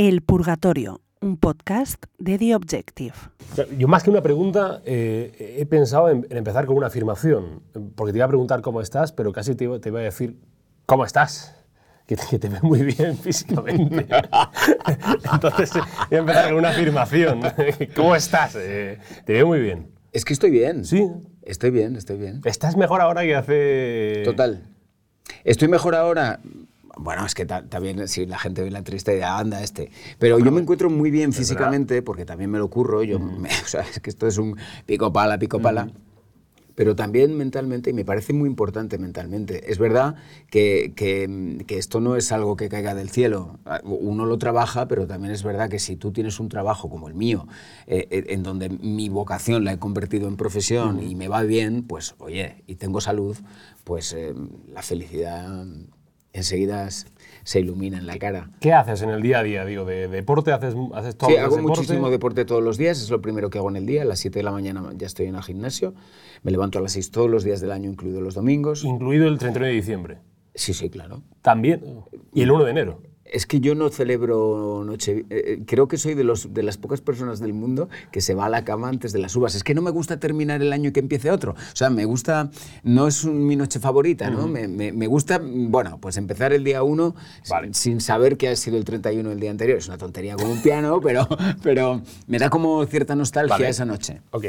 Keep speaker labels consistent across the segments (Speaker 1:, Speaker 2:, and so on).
Speaker 1: El Purgatorio, un podcast de The Objective.
Speaker 2: Yo más que una pregunta eh, he pensado en, en empezar con una afirmación, porque te iba a preguntar cómo estás, pero casi te iba, te iba a decir cómo estás. Que te, que te ves muy bien físicamente. Entonces, voy a empezar con una afirmación. ¿Cómo estás? Eh, te veo muy bien.
Speaker 3: Es que estoy bien.
Speaker 2: Sí.
Speaker 3: Estoy bien, estoy bien.
Speaker 2: ¿Estás mejor ahora que hace...?
Speaker 3: Total. Estoy mejor ahora. Bueno, es que ta- también si la gente ve la y dirá, anda este. Pero yo me encuentro muy bien físicamente, porque también me lo curro. Yo, me- o sea, es que esto es un pico pala, pico pala. Pero también mentalmente, y me parece muy importante mentalmente. Es verdad que, que- que esto no es algo que caiga del cielo. Uno lo trabaja, pero también es verdad que si tú tienes un trabajo como el mío, eh, eh, en donde mi vocación la he convertido en profesión y me va bien, pues oye, y tengo salud, pues eh, la felicidad enseguida se ilumina en la cara.
Speaker 2: ¿Qué haces en el día a día? Digo, ¿de deporte haces, haces todo
Speaker 3: Sí, hago
Speaker 2: deporte?
Speaker 3: muchísimo deporte todos los días, es lo primero que hago en el día. A las 7 de la mañana ya estoy en el gimnasio. Me levanto a las 6 todos los días del año, incluidos los domingos.
Speaker 2: Incluido el 31 de diciembre.
Speaker 3: Sí, sí, claro.
Speaker 2: También. Y el 1 de enero.
Speaker 3: Es que yo no celebro noche. eh, eh, creo que soy de, los, de las pocas personas del mundo que se va a la cama antes de las uvas. Es que no me gusta terminar el año y que empiece otro. O sea, me gusta. No es un- mi noche favorita, ¿no? me, me- me gusta, bueno, pues empezar el día 1
Speaker 2: Vale.
Speaker 3: sin saber que ha sido el 31 el día anterior. Es una tontería como un piano, pero, pero me da como cierta nostalgia
Speaker 2: Vale.
Speaker 3: esa noche.
Speaker 2: Ok.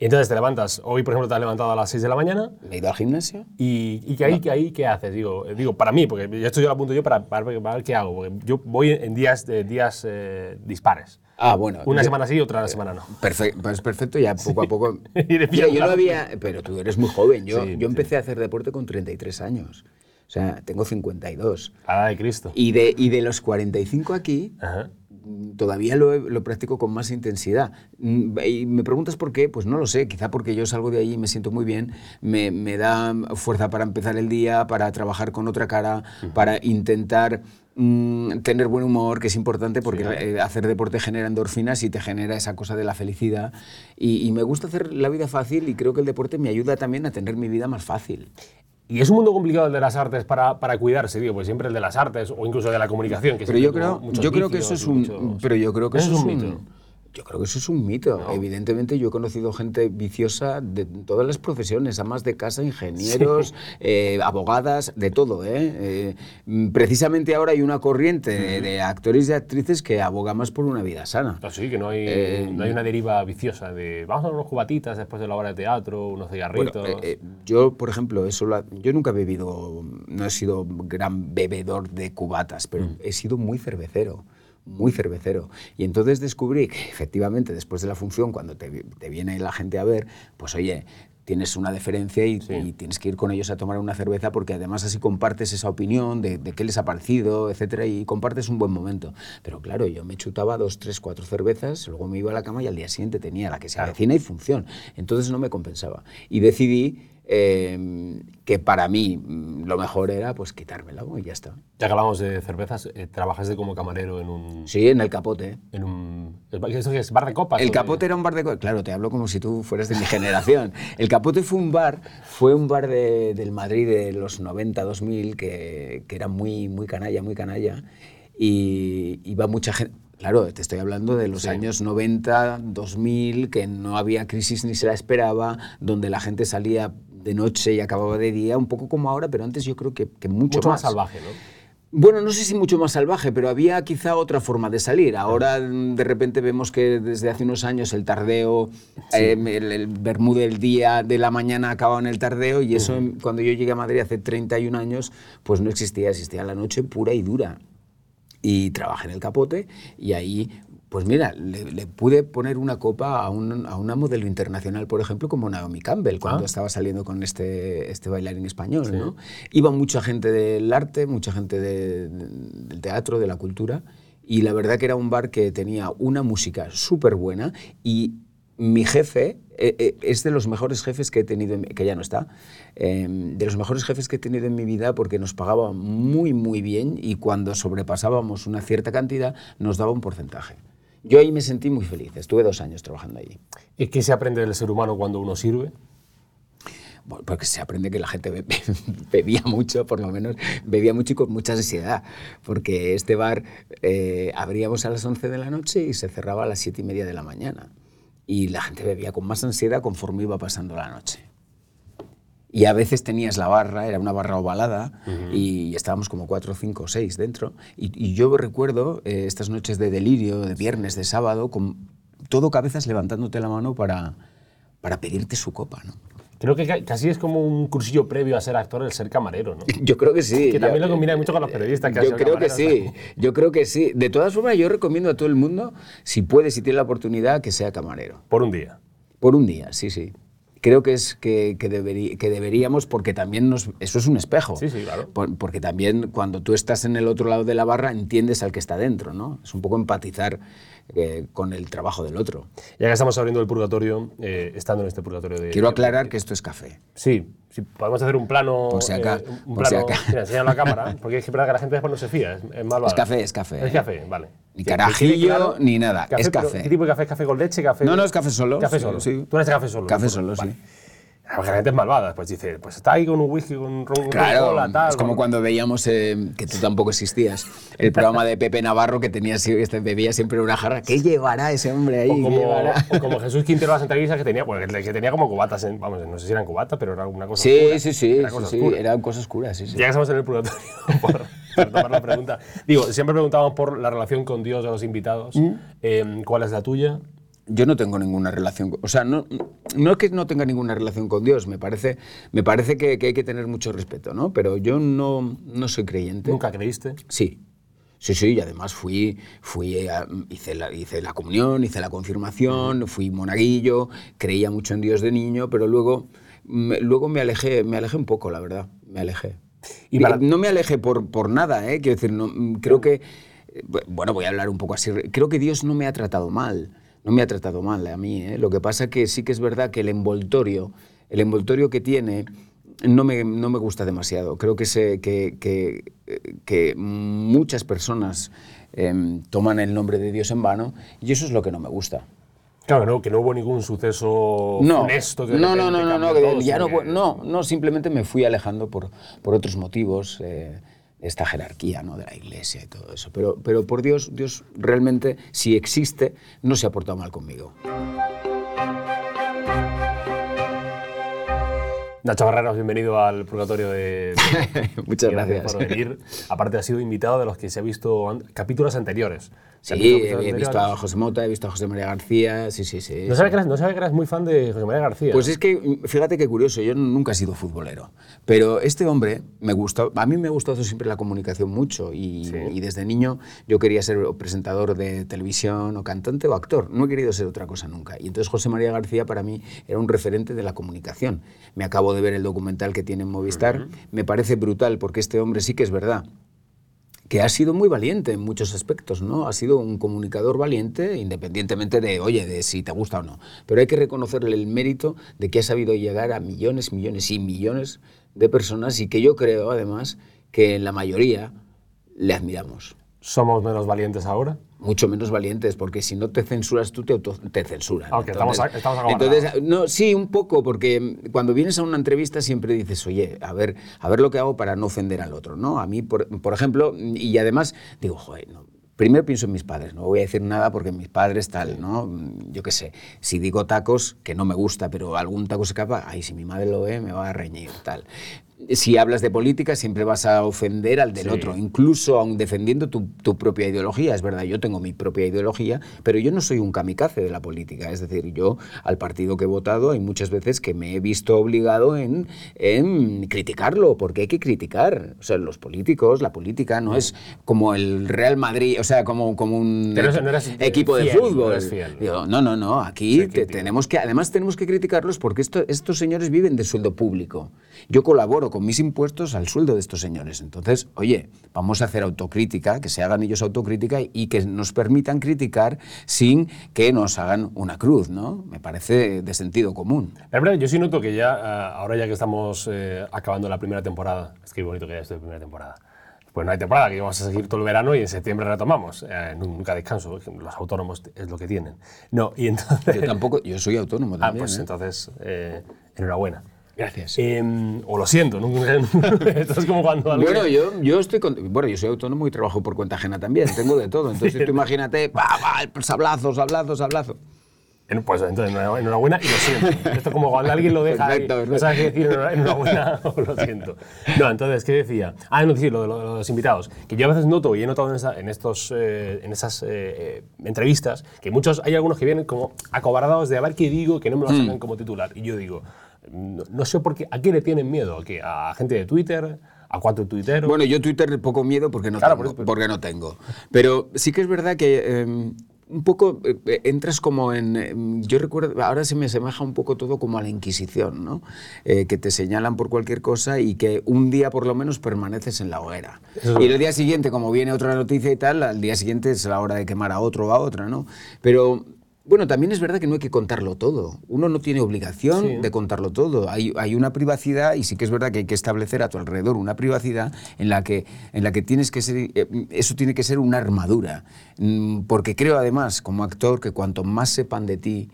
Speaker 2: Y entonces te levantas. Hoy, por ejemplo, te has levantado a las 6 de la mañana.
Speaker 3: Me he ido al gimnasio.
Speaker 2: ¿Y, y que ahí, que ahí qué haces? Digo, eh, digo, para mí, porque esto yo lo apunto yo para, para, ver- para ver qué hago. Porque yo voy en días, de, días eh, dispares.
Speaker 3: Ah, bueno.
Speaker 2: Una
Speaker 3: yo-
Speaker 2: semana sí, otra semana no.
Speaker 3: Perfecto, pues perfecto, ya poco a poco. Yo
Speaker 2: pillando
Speaker 3: no había, pero tú eres muy joven. Yo,
Speaker 2: Sí,
Speaker 3: yo
Speaker 2: sí.
Speaker 3: empecé a hacer deporte con 33 años. O sea, tengo 52.
Speaker 2: A la de Cristo.
Speaker 3: Y de, y de los 45 aquí,
Speaker 2: Ajá.
Speaker 3: Todavía lo, lo practico con más intensidad. Mm, Y me preguntas por qué, pues no lo sé. Quizá porque yo salgo de allí y me siento muy bien, me, me da fuerza para empezar el día, para trabajar con otra cara, para intentar mm, tener buen humor, que es importante porque eh, hacer deporte genera endorfinas y te genera esa cosa de la felicidad. Y, y me gusta hacer la vida fácil y creo que el deporte me ayuda también a tener mi vida más fácil.
Speaker 2: Y es un mundo complicado el de las artes para, para cuidarse, digo, pues siempre el de las artes o incluso de la comunicación. Que
Speaker 3: Pero yo creo, yo creo que eso es un,
Speaker 2: muchos-
Speaker 3: pero yo creo que
Speaker 2: Eso
Speaker 3: eso,
Speaker 2: es un mito.
Speaker 3: Yo creo que eso es un mito. Evidentemente yo he conocido gente viciosa de todas las profesiones, amas de casa, ingenieros, eh, abogadas, de todo. ¿eh? Eh, precisamente ahora hay una corriente de, de actores y actrices que aboga más por una vida sana.
Speaker 2: Así que no hay,
Speaker 3: Eh,
Speaker 2: no hay una deriva viciosa de vamos a unos cubatitas después de la obra de teatro, unos
Speaker 3: Bueno,
Speaker 2: cigarritos.
Speaker 3: eh, eh, yo, por ejemplo, eso lo ha- yo nunca he bebido, no he sido gran bebedor de cubatas, pero
Speaker 2: Mm.
Speaker 3: he sido muy cervecero, muy cervecero. Y entonces descubrí que efectivamente después de la función, cuando te, vi- te viene la gente a ver, pues oye, tienes una deferencia y, y tienes que ir con ellos a tomar una cerveza porque además así compartes esa opinión de, de qué les ha parecido, etcétera, y compartes un buen momento. Pero claro, yo me chutaba dos, tres, cuatro cervezas, luego me iba a la cama y al día siguiente tenía la que se avecina y función. Entonces no me compensaba. Y decidí eh, que para mí mm, lo mejor era pues quitármela y ya está.
Speaker 2: Ya que hablamos de cervezas, eh, trabajaste como camarero en un...
Speaker 3: Sí, en el capote.
Speaker 2: En un ¿Eso es? ¿Bar de copas?
Speaker 3: El capote era un bar de... co- Claro, te hablo como si tú fueras de mi generación. El capote fue un bar, fue un bar de- del Madrid de los 90, 2000, que, que era muy, muy canalla, muy canalla. Y iba mucha gente... Claro, te estoy hablando de los años 90, 2000, que no había crisis ni se la esperaba, donde la gente salía de noche y acababa de día, un poco como ahora, pero antes yo creo que, que mucho,
Speaker 2: Mucho más salvaje, ¿no?
Speaker 3: bueno, no sé si mucho más salvaje, pero había quizá otra forma de salir. Ahora mm, de repente vemos que desde hace unos años el tardeo, eh, el, el del día, de la mañana acaba en el tardeo y eso cuando yo llegué a Madrid hace 31 años, pues no existía, existía la noche pura y dura. Y trabajé en el capote y ahí... Pues mira, le, le pude poner una copa a, un- a una modelo internacional, por ejemplo, como Naomi Campbell, cuando
Speaker 2: Ah.
Speaker 3: estaba saliendo con este, este bailarín español. ¿no? Iba mucha gente del arte, mucha gente de- de- del teatro, de la cultura, y la verdad que era un bar que tenía una música súper buena y mi jefe eh, eh, es de los mejores jefes que he tenido, en que ya no está, eh, de los mejores jefes que he tenido en mi vida porque nos pagaba muy, muy bien y cuando sobrepasábamos una cierta cantidad nos daba un porcentaje. Yo ahí me sentí muy feliz, estuve dos años trabajando allí.
Speaker 2: ¿Y qué se aprende del ser humano cuando uno sirve?
Speaker 3: Bueno, Porque se aprende que la gente be- bebía mucho, por lo menos bebía mucho y con mucha ansiedad. Porque este bar eh, abríamos a las 11 de la noche y se cerraba a las 7 y media de la mañana. Y la gente bebía con más ansiedad conforme iba pasando la noche. Y a veces tenías la barra, era una barra ovalada, y estábamos como cuatro, cinco, seis dentro. Y, y yo recuerdo eh, estas noches de delirio, de viernes, de sábado, con todo cabezas levantándote la mano para, para pedirte su copa. ¿no?
Speaker 2: Creo que ca- casi es como un cursillo previo a ser actor el ser camarero, ¿no?
Speaker 3: Yo creo que sí.
Speaker 2: Que también
Speaker 3: Yo-
Speaker 2: lo combinan mucho con los periodistas. Que
Speaker 3: Yo creo que sí, yo creo que sí. De todas formas, yo recomiendo a todo el mundo, si puede, si tiene la oportunidad, que sea camarero.
Speaker 2: Por un día.
Speaker 3: Por un día, sí, sí. Creo que es que, que, deberí- que deberíamos, porque también nos, eso es un espejo.
Speaker 2: Sí, sí, claro.
Speaker 3: Por- porque también cuando tú estás en el otro lado de la barra, entiendes al que está dentro, ¿no? Es un poco empatizar eh, con el trabajo del otro.
Speaker 2: Ya que estamos abriendo el purgatorio, eh, estando en este purgatorio de...
Speaker 3: Quiero aclarar que esto es café.
Speaker 2: Sí, sí, podemos hacer un plano...
Speaker 3: Por si acá-
Speaker 2: eh, un
Speaker 3: por si
Speaker 2: plano,
Speaker 3: acá.
Speaker 2: Mira, enseñar la cámara, porque es que que la gente después no se fía, es, es malvada.
Speaker 3: Es café, es café,
Speaker 2: Es
Speaker 3: ¿eh?
Speaker 2: café, vale.
Speaker 3: Ni carajillo,
Speaker 2: claro.
Speaker 3: ni nada, es café.
Speaker 2: ¿Qué tipo de café? ¿Es café con leche? Café...
Speaker 3: No, no, es café solo,
Speaker 2: Café solo.
Speaker 3: sí.
Speaker 2: Tú eres café solo.
Speaker 3: Café solo,
Speaker 2: Vale.
Speaker 3: sí.
Speaker 2: La gente es malvada, pues dice, pues está ahí con un whisky, con un ron,
Speaker 3: Claro,
Speaker 2: Coca-Cola, tal.
Speaker 3: es como cuando veíamos, eh, que tú tampoco existías, el programa de Pepe Navarro que tenía, este, bebía siempre una jarra. ¿Qué llevará ese hombre ahí?
Speaker 2: O
Speaker 3: ¿Qué
Speaker 2: como,
Speaker 3: llevará?
Speaker 2: o como Jesús Quintero las entrevistas que tenía, bueno, que tenía como cubatas, en- vamos, no sé si eran cubatas, pero era una cosa
Speaker 3: Sí,
Speaker 2: oscura.
Speaker 3: sí, sí,
Speaker 2: Era
Speaker 3: sí,
Speaker 2: cosa
Speaker 3: sí,
Speaker 2: oscura.
Speaker 3: eran cosas oscuras, sí, sí.
Speaker 2: Ya que estamos en el purgatorio, por, por tomar la pregunta. Digo, siempre preguntamos por la relación con Dios de los invitados.
Speaker 3: Mm.
Speaker 2: Eh, ¿Cuál es la tuya?
Speaker 3: Yo no tengo ninguna relación, o sea, no, no es que no tenga ninguna relación con Dios, me parece, me parece que, que hay que tener mucho respeto, ¿no? Pero yo no, no soy creyente.
Speaker 2: ¿Nunca creíste?
Speaker 3: Sí. Sí, sí, y además fui, fui a- hice, la, hice la comunión, hice la confirmación, fui monaguillo, creía mucho en Dios de niño, pero luego me, luego me alejé, me alejé un poco, la verdad, me alejé.
Speaker 2: Y para-
Speaker 3: No me alejé por, por nada, ¿eh? Quiero decir, no, creo que, eh, bu- bueno, voy a hablar un poco así, creo que Dios no me ha tratado mal, no me ha tratado mal a mí, ¿eh? Lo que pasa que sí que es verdad que el envoltorio, el envoltorio que tiene, no me, no me gusta demasiado. Creo que, se, que, que, que muchas personas em, toman el nombre de Dios en vano y eso es lo que no me gusta.
Speaker 2: Claro, no, que no hubo ningún suceso
Speaker 3: No,
Speaker 2: funesto que
Speaker 3: no, no, no, no, no,
Speaker 2: todo,
Speaker 3: ya no, no, simplemente me fui alejando por, por otros motivos, eh, esta jerarquía ¿no? de la iglesia y todo eso. Pero, pero por Dios, Dios realmente, si existe, no se ha portado mal conmigo.
Speaker 2: Nacho Barreras, bienvenido al purgatorio de...
Speaker 3: Muchas gracias.
Speaker 2: por venir. Aparte, has sido invitado de los que se ha visto an- capítulos anteriores. ¿Se han
Speaker 3: Sí,
Speaker 2: capítulos
Speaker 3: he visto a José Mota, he visto a José María García, sí, sí, sí.
Speaker 2: No sabía, que eras, no que eras muy fan de José María García.
Speaker 3: Pues es que, fíjate qué curioso, yo nunca he sido futbolero, pero este hombre me gustó, a mí me ha gustado siempre la comunicación mucho y,
Speaker 2: Sí.
Speaker 3: y desde niño yo quería ser presentador de televisión o cantante o actor, no he querido ser otra cosa nunca. Y entonces José María García para mí era un referente de la comunicación. Me acabo de ver el documental que tiene en Movistar, me parece brutal porque este hombre sí que es verdad que ha sido muy valiente en muchos aspectos, ¿no? Ha sido un comunicador valiente, independientemente de, oye, de si te gusta o no. Pero hay que reconocerle el mérito de que ha sabido llegar a millones, millones y millones de personas y que yo creo, además, que en la mayoría le admiramos.
Speaker 2: ¿Somos menos valientes ahora?
Speaker 3: Mucho menos valientes, porque si no te censuras tú, te, auto- te censuran.
Speaker 2: Aunque estamos a- estamos acabados.
Speaker 3: entonces, no, sí, un poco, porque cuando vienes a una entrevista siempre dices, oye, a ver, a ver lo que hago para no ofender al otro, ¿no? A mí, por, por ejemplo, y además digo, joder, no, Primero pienso en mis padres, no voy a decir nada porque mis padres tal, ¿no? Yo qué sé, si digo tacos, que no me gusta, pero algún taco se escapa, ay, si mi madre lo ve, me va a reñir, tal. Si hablas de política, siempre vas a ofender al del
Speaker 2: Sí.
Speaker 3: otro, incluso aun defendiendo tu, tu propia ideología. Es verdad, yo tengo mi propia ideología, pero yo no soy un kamikaze de la política. Es decir, yo al partido que he votado hay muchas veces que me he visto obligado en, en criticarlo, porque hay que criticar. O sea, los políticos, la política no es como el Real Madrid, o sea, como, como un
Speaker 2: Pero no
Speaker 3: equipo de
Speaker 2: fiel,
Speaker 3: fútbol.
Speaker 2: fiel.
Speaker 3: No, no, no, aquí te- tenemos que, además tenemos que criticarlos porque esto- estos señores viven de sueldo público. Yo colaboro con mis impuestos al sueldo de estos señores. Entonces, oye, vamos a hacer autocrítica, que se hagan ellos autocrítica y que nos permitan criticar sin que nos hagan una cruz, ¿no? Me parece de sentido común.
Speaker 2: Verdad, yo sí noto que ya, ah, ahora ya que estamos eh, acabando la primera temporada, es que bonito que ya estoy en primera temporada, pues no hay temporada, que vamos a seguir todo el verano y en septiembre retomamos. Eh, nunca descanso, los autónomos es lo que tienen. No, y entonces...
Speaker 3: Yo tampoco, yo soy autónomo
Speaker 2: Ah,
Speaker 3: también.
Speaker 2: pues
Speaker 3: ¿eh?
Speaker 2: entonces, eh, enhorabuena.
Speaker 3: Gracias.
Speaker 2: Em, o lo siento, ¿no? Esto es como cuando alguien-
Speaker 3: Bueno, yo, yo estoy con- bueno, yo soy autónomo y trabajo por cuenta ajena también, tengo de todo. Entonces tú imagínate, pa, sablazos, sablazos, sablazos.
Speaker 2: En- Pues entonces, enhorabuena y lo siento. Esto es como cuando alguien lo deja
Speaker 3: Perfecto,
Speaker 2: ahí, no sabes qué decir enhora- enhorabuena o lo siento. No, entonces, ¿qué decía? Ah, no, sí, lo de lo los invitados. Que yo a veces noto, y he notado en, esa- en estos, eh, en esas eh, eh, entrevistas, que muchos, hay algunos que vienen como acobardados de a ver qué digo, que no me lo
Speaker 3: Mm.
Speaker 2: sacan como titular. Y yo digo, no, no sé por qué, ¿a qué le tienen miedo? ¿A, qué? ¿A gente de Twitter? ¿A cuatro tuiteros?
Speaker 3: Bueno, yo Twitter poco miedo porque no,
Speaker 2: Claro,
Speaker 3: tengo,
Speaker 2: por eso, pero-
Speaker 3: porque no tengo. Pero sí que es verdad que eh, un poco eh, entras como en... eh, yo recuerdo, ahora se me asemeja un poco todo como a la Inquisición, ¿no? Eh, que te señalan por cualquier cosa y que un día por lo menos permaneces en la hoguera.
Speaker 2: Eso
Speaker 3: Y el día siguiente, como viene otra noticia y tal, al día siguiente es la hora de quemar a otro o a otra, ¿no? Pero... Bueno, también es verdad que no hay que contarlo todo. Uno no tiene obligación
Speaker 2: Sí.
Speaker 3: de contarlo todo. Hay, hay una privacidad y sí que es verdad que hay que establecer a tu alrededor una privacidad en la que, en la que tienes que ser, eh, eso tiene que ser una armadura. Mm, Porque creo además, como actor, que cuanto más sepan de ti,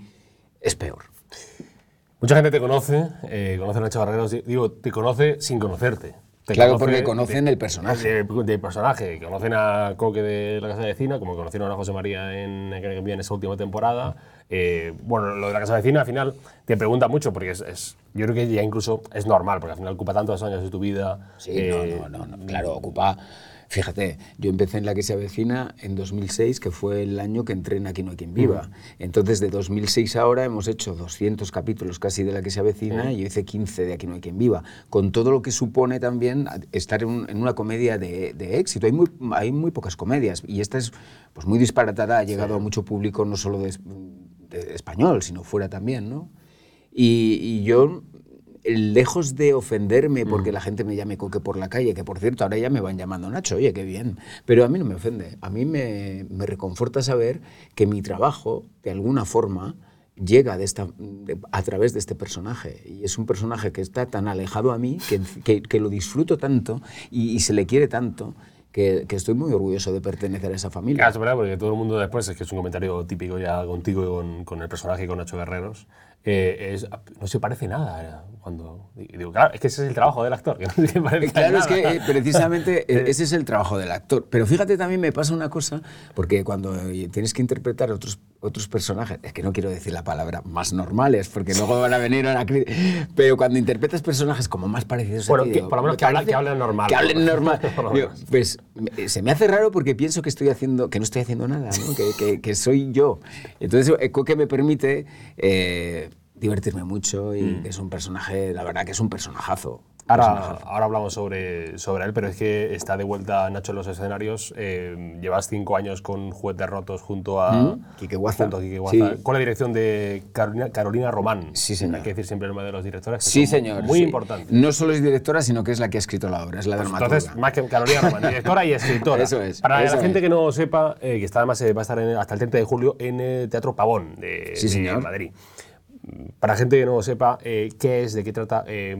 Speaker 3: es peor.
Speaker 2: Mucha gente te conoce, eh, conoce a Nacho Barreros, digo, te conoce sin conocerte. Te
Speaker 3: Claro, porque conocen
Speaker 2: de-
Speaker 3: el personaje.
Speaker 2: De personaje. Conocen a Coque de la Casa de Vecina, como conocieron a José María en, en, en esa última temporada. Eh, bueno, lo de la Casa de Vecina al final te pregunta mucho, porque es, es- yo creo que ya incluso es normal, porque al final ocupa tantos años de tu vida.
Speaker 3: Sí,
Speaker 2: eh,
Speaker 3: no, no, no, no, claro, ocupa. Fíjate, yo empecé en la que se avecina en 2006, que fue el año que entré en Aquí no hay quien viva. Entonces, de 2006 a ahora hemos hecho 200 capítulos casi de la que se avecina y yo hice 15 de Aquí no hay quien viva. Con todo lo que supone también estar en, un- en una comedia de, de éxito. Hay muy, hay muy pocas comedias y esta es pues, muy disparatada, ha llegado a mucho público, no solo de, es- de español, sino fuera también, ¿no? Y, y yo, lejos de ofenderme porque la gente me llame Coque por la calle, que por cierto ahora ya me van llamando Nacho, oye, qué bien, pero a mí no me ofende, a mí me, me reconforta saber que mi trabajo, de alguna forma, llega de esta, de- a través de este personaje. Y es un personaje que está tan alejado a mí, que, que- que lo disfruto tanto y, y se le quiere tanto, que, que estoy muy orgulloso de pertenecer a esa familia.
Speaker 2: Claro, es verdad, porque todo el mundo después, es que es un comentario típico ya contigo y con, con el personaje y con Nacho Guerreros, eh, es, no se parece nada. eh, Cuando, digo, claro, es que ese es el trabajo del actor, que no se parece
Speaker 3: Eh, Claro, es que eh, precisamente ese es el trabajo del actor. Pero fíjate, también me pasa una cosa, porque cuando tienes que interpretar otros, otros personajes, es que no quiero decir la palabra más normales, porque luego van a venir a la pero cuando interpretas personajes como más parecidos
Speaker 2: Bueno,
Speaker 3: a ti,
Speaker 2: que
Speaker 3: digo,
Speaker 2: por lo menos
Speaker 3: me
Speaker 2: que que hablen normal,
Speaker 3: Que hablen normal. Digo, pues se me hace raro porque pienso que estoy haciendo, que no estoy haciendo nada, ¿no? que, que- soy yo. Entonces, que me permite eh, divertirme mucho y
Speaker 2: Mm.
Speaker 3: que es un personaje, la verdad que es un personajazo.
Speaker 2: Ahora, ahora hablamos sobre, sobre él, pero es que está de vuelta Nacho en los escenarios. eh, llevas cinco años con Juguetes Rotos junto a,
Speaker 3: ¿Mm? Quique Guaza.
Speaker 2: junto a Quique Guaza,
Speaker 3: Sí.
Speaker 2: con la dirección de Carolina, Carolina Román.
Speaker 3: Sí, señor.
Speaker 2: Hay que decir siempre el nombre de los directores. que
Speaker 3: Sí,
Speaker 2: son
Speaker 3: señor.
Speaker 2: Muy
Speaker 3: sí.
Speaker 2: importante.
Speaker 3: No solo es directora, sino que es la que ha escrito la obra, es la dramaturga.
Speaker 2: Entonces, más que Carolina Román, directora y escritora.
Speaker 3: Eso es,
Speaker 2: Para
Speaker 3: eso
Speaker 2: la gente
Speaker 3: es.
Speaker 2: que no sepa, eh, que está además eh, va a estar en- hasta el 30 de julio en el Teatro Pavón de,
Speaker 3: Sí,
Speaker 2: de
Speaker 3: señor.
Speaker 2: Para gente que no sepa eh, qué es, de qué trata, eh,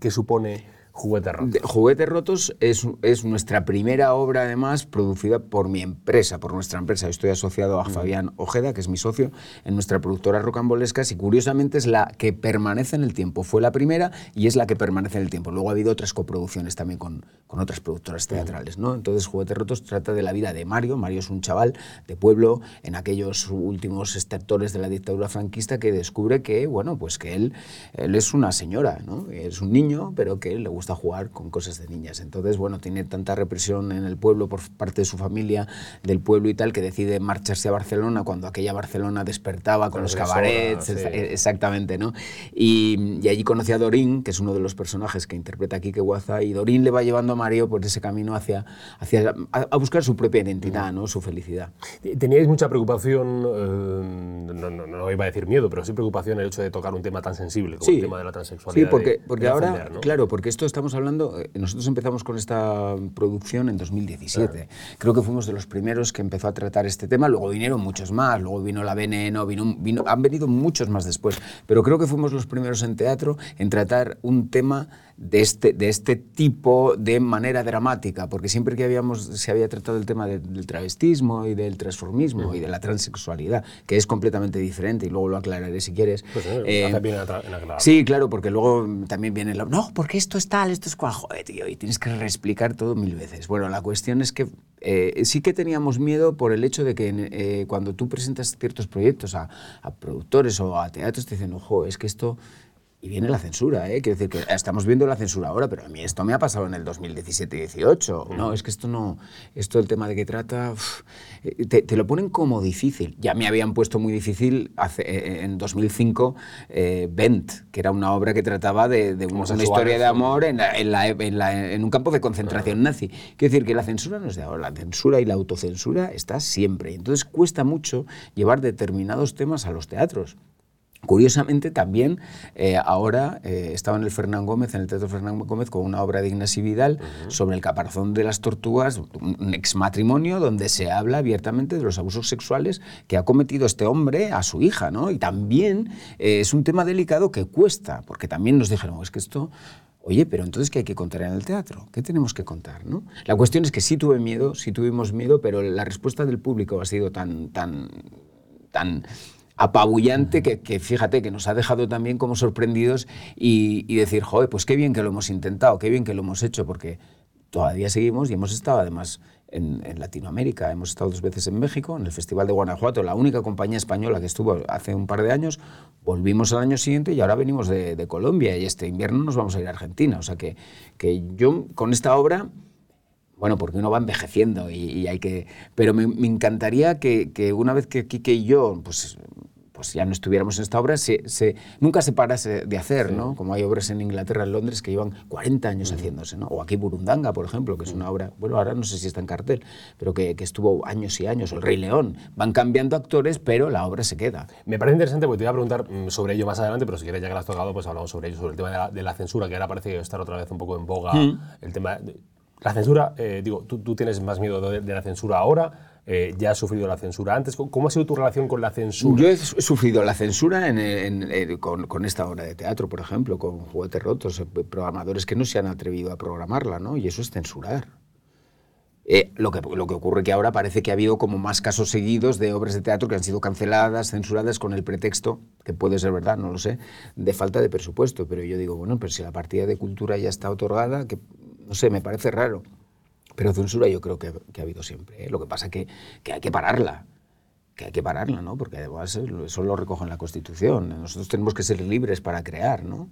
Speaker 2: qué supone Juguete Roto.
Speaker 3: De- Juguetes Rotos es, es nuestra primera obra, además, producida por mi empresa, por nuestra empresa. Estoy asociado a Fabián Ojeda, que es mi socio, en nuestra productora Rocambolescas, y curiosamente es la que permanece en el tiempo. Fue la primera y es la que permanece en el tiempo. Luego ha habido otras coproducciones también con, con otras productoras teatrales. ¿no? Entonces, Juguetes Rotos trata de la vida de Mario. Mario es un chaval de pueblo en aquellos últimos estertores de la dictadura franquista que descubre que, bueno, pues que él, él es una señora, ¿no? Es un niño, pero que le gusta jugar con cosas de niñas. Entonces, bueno, tiene tanta represión en el pueblo por parte de su familia, del pueblo y tal, que decide marcharse a Barcelona cuando aquella Barcelona despertaba con los cabarets,
Speaker 2: sí.
Speaker 3: exa- exactamente, ¿no? Y, y allí conoce a Dorín, que es uno de los personajes que interpreta aquí que Guaza, y Dorín le va llevando a Mario por ese camino hacia, hacia a, a buscar su propia identidad, ¿no? Su felicidad.
Speaker 2: ¿Teníais mucha preocupación, eh, no, no, no iba a decir miedo, pero sí preocupación el hecho de tocar un tema tan sensible como el tema de la transexualidad?
Speaker 3: Sí, porque,
Speaker 2: de-
Speaker 3: porque
Speaker 2: de
Speaker 3: ahora,
Speaker 2: ¿no?
Speaker 3: claro, porque esto está estamos hablando, eh, nosotros empezamos con esta producción en 2017. Creo que fuimos de los primeros que empezó a tratar este tema, luego vinieron muchos más, luego vino la Veneno, vino, vino, han venido muchos más después, pero creo que fuimos los primeros en teatro en tratar un tema de este, de este tipo de manera dramática, porque siempre que habíamos, se había tratado el tema del travestismo y del transformismo y de la transexualidad, que es completamente diferente, y luego lo aclararé si quieres.
Speaker 2: Pues, eh, hace bien en aclarar.
Speaker 3: Sí, claro, porque luego también viene el... No, porque esto es tal, esto es cual, joder, tío, y tienes que reexplicar todo mil veces. Bueno, la cuestión es que eh, sí que teníamos miedo por el hecho de que eh, cuando tú presentas ciertos proyectos a, a, productores o a teatros te dicen, ojo, es que esto y viene la censura, ¿eh? Quiero decir que estamos viendo la censura ahora, pero a mí esto me ha pasado en el 2017-18. No, es que esto no. Esto, el tema de que trata. Eh, te, lo ponen como difícil. Ya me habían puesto muy difícil hace, eh, eh, en 2005 eh, Bent, que era una obra que trataba de, de una, historia de amor en, en, la, en, un campo de concentración nazi. Quiero decir que la censura no es de ahora. La censura y la autocensura está siempre. Entonces cuesta mucho llevar determinados temas a los teatros. Curiosamente, también eh, ahora eh, estaba en el Fernán Gómez, en el Teatro Fernán Gómez, con una obra de Ignacio Vidal sobre el caparazón de las tortugas, un exmatrimonio donde se habla abiertamente de los abusos sexuales que ha cometido este hombre a su hija. ¿no? Y también eh, es un tema delicado que cuesta, porque también nos dijeron, es que esto Oye, pero entonces, ¿qué hay que contar en el teatro? ¿Qué tenemos que contar? ¿no? La cuestión es que sí tuve miedo, sí tuvimos miedo, pero la respuesta del público ha sido tan, tan, tan apabullante que, fíjate que nos ha dejado también como sorprendidos y, decir, joder, pues qué bien que lo hemos intentado, qué bien que lo hemos hecho, porque todavía seguimos y hemos estado además en, Latinoamérica. Hemos estado dos veces en México, en el Festival de Guanajuato, la única compañía española que estuvo hace un par de años. Volvimos al año siguiente y ahora venimos de, Colombia y este invierno nos vamos a ir a Argentina. O sea que, que yo con esta obra bueno, porque uno va envejeciendo y, hay que... Pero me, encantaría que, que, una vez que Quique y yo, pues pues ya no estuviéramos en esta obra, se, nunca se parase de hacer, ¿no? Como hay obras en Inglaterra, en Londres, que llevan 40 años haciéndose, ¿no? O aquí Burundanga, por ejemplo, que es una obra, bueno, ahora no sé si está en cartel, pero que, estuvo años y años, o El Rey León. Van cambiando actores, pero la obra se queda.
Speaker 2: Me parece interesante, porque te iba a preguntar mm, sobre ello más adelante, pero si quieres, ya que lo has tocado, pues hablamos sobre ello, sobre el tema de la, censura, que ahora parece estar otra vez un poco en boga, mm. el tema... la censura, eh, digo, ¿tú, tienes más miedo de la censura ahora? Eh, ¿Ya has sufrido la censura antes? ¿Cómo ha sido tu relación con la censura?
Speaker 3: Yo he sufrido la censura con, esta obra de teatro, por ejemplo, con juguetes rotos, eh, programadores que no se han atrevido a programarla, ¿no? Y eso es censurar. Eh, lo, que, lo que ocurre que ahora parece que ha habido como más casos seguidos de obras de teatro que han sido canceladas, censuradas con el pretexto, que puede ser verdad, no lo sé, de falta de presupuesto. Pero yo digo, bueno, pero si la partida de cultura ya está otorgada, que no sé, me parece raro. Pero censura yo creo que, ha habido siempre. ¿eh? Lo que pasa es que, que, hay que pararla. Que hay que pararla, ¿no? Porque además eso lo recoge en la Constitución. Nosotros tenemos que ser libres para crear, ¿no?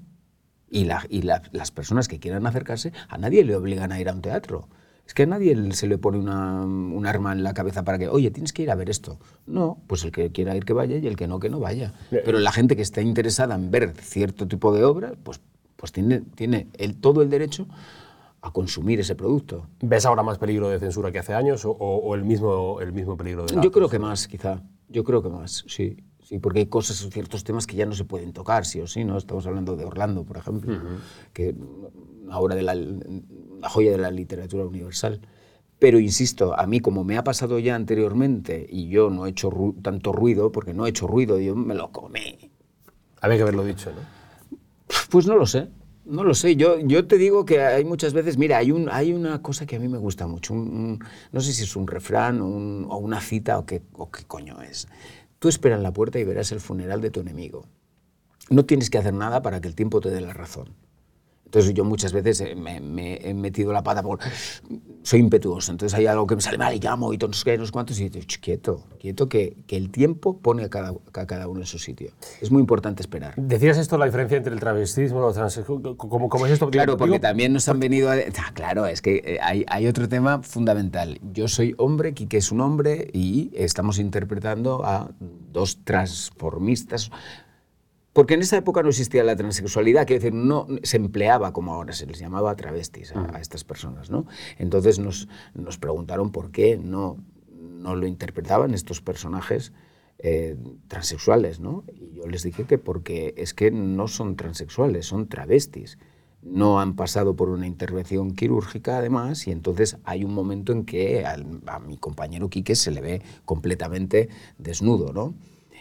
Speaker 3: Y, la, y las personas que quieran acercarse, a nadie le obligan a ir a un teatro. Es que a nadie se le pone una, un arma en la cabeza para que, oye, tienes que ir a ver esto. No, pues el que quiera ir que vaya y el que no, que no vaya. Pero la gente que está interesada en ver cierto tipo de obra, pues, pues tiene, tiene el, todo el derecho a consumir ese producto.
Speaker 2: ¿Ves ahora más peligro de censura que hace años o, el, mismo, el mismo peligro de
Speaker 3: Yo creo que más, quizá. Yo creo que más, sí. Sí, porque hay cosas, ciertos temas que ya no se pueden tocar, sí o sí, ¿no? Estamos hablando de Orlando, por ejemplo, que ahora de la, la, joya de la literatura universal. Pero insisto, a mí como me ha pasado ya anteriormente y yo no he hecho tanto ruido, porque no he hecho ruido, yo me lo comí.
Speaker 2: Había que haberlo dicho, ¿no?
Speaker 3: Pues no lo sé. No lo sé, yo, yo te digo que hay muchas veces, mira, hay, un, hay una cosa que a mí me gusta mucho, no sé si es un refrán o, una cita o qué, o qué coño es. Tú espera en la puerta y verás el funeral de tu enemigo. No tienes que hacer nada para que el tiempo te dé la razón. Entonces yo muchas veces eh, me, he metido la pata por... Soy impetuoso, entonces hay algo que me sale mal y llamo y todos no sé cuántos y digo, quieto, quieto, que, que, el tiempo pone a cada, a cada uno en su sitio. Es muy importante esperar.
Speaker 2: ¿Decías esto, la diferencia entre el travestismo y el ¿Cómo, ¿Cómo, es esto?
Speaker 3: Claro, porque también nos han venido a... Ah, claro, es que eh, hay, hay, otro tema fundamental. Yo soy hombre, Quique es un hombre y estamos interpretando a dos transformistas porque en esa época no existía la transexualidad, quiero decir, no se empleaba como ahora se les llamaba travestis a, estas personas, ¿no? Entonces nos, nos, preguntaron por qué no, no lo interpretaban estos personajes eh, transexuales, ¿no? Y yo les dije que porque es que no son transexuales, son travestis. no han pasado por una intervención quirúrgica además y entonces hay un momento en que al- a mi compañero Quique se le ve completamente desnudo, ¿no?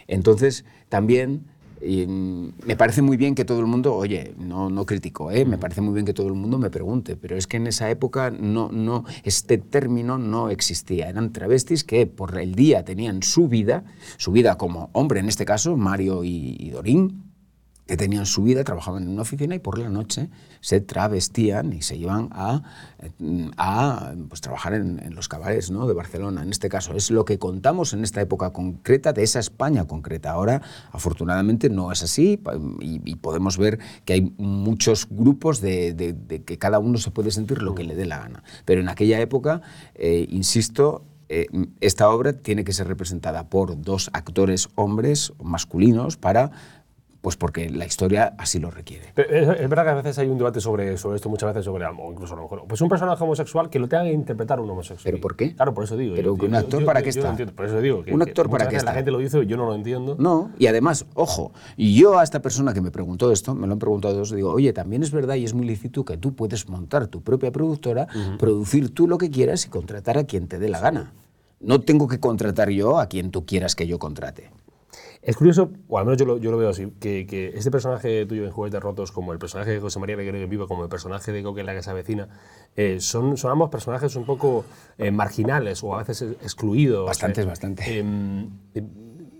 Speaker 3: Entonces también y, me parece muy bien que todo el mundo, oye, no, no critico, ¿eh? me parece muy bien que todo el mundo me pregunte, pero es que en esa época no, no, este término no existía. Eran travestis que por el día tenían su vida, su vida como hombre en este caso, Mario y, y Dorín, que tenían su vida, trabajaban en una oficina y por la noche se travestían y se iban a, eh, a pues, trabajar en, en los cabarets ¿no? de Barcelona. En este caso es lo que contamos en esta época concreta de esa España concreta. Ahora, afortunadamente, no es así y, podemos ver que hay muchos grupos de, de- de que cada uno se puede sentir lo que le dé la gana. Pero en aquella época, eh, insisto, eh, esta obra tiene que ser representada por dos actores hombres masculinos para pues porque la historia así lo requiere.
Speaker 2: Pero es, verdad que a veces hay un debate sobre, sobre esto, muchas veces sobre, o incluso a lo mejor, pues un personaje homosexual que lo tenga que interpretar un homosexual.
Speaker 3: ¿Pero por qué?
Speaker 2: Claro, por eso digo.
Speaker 3: Pero
Speaker 2: yo-
Speaker 3: un actor
Speaker 2: yo-
Speaker 3: para
Speaker 2: yo-
Speaker 3: qué está?
Speaker 2: entiendo, por eso digo. que-
Speaker 3: Un actor para qué
Speaker 2: veces La
Speaker 3: está?
Speaker 2: gente lo dice y yo no lo entiendo.
Speaker 3: No, y además, ojo, yo a esta persona que me preguntó esto, me lo han preguntado dos, digo, oye, también es verdad y es muy lícito que tú puedes montar tu propia productora, producir tú lo que quieras y contratar a quien te dé la gana. No tengo que contratar yo a quien tú quieras que yo contrate.
Speaker 2: Es curioso, o al menos yo lo, yo lo veo así, que, que este personaje tuyo en Juguetes Rotos, como el personaje de José María Leguero en Vivo, como el personaje de Coque en la Casa Vecina, eh, son, son ambos personajes un poco eh, marginales o a veces ex- excluidos.
Speaker 3: Bastantes,
Speaker 2: eh,
Speaker 3: bastante.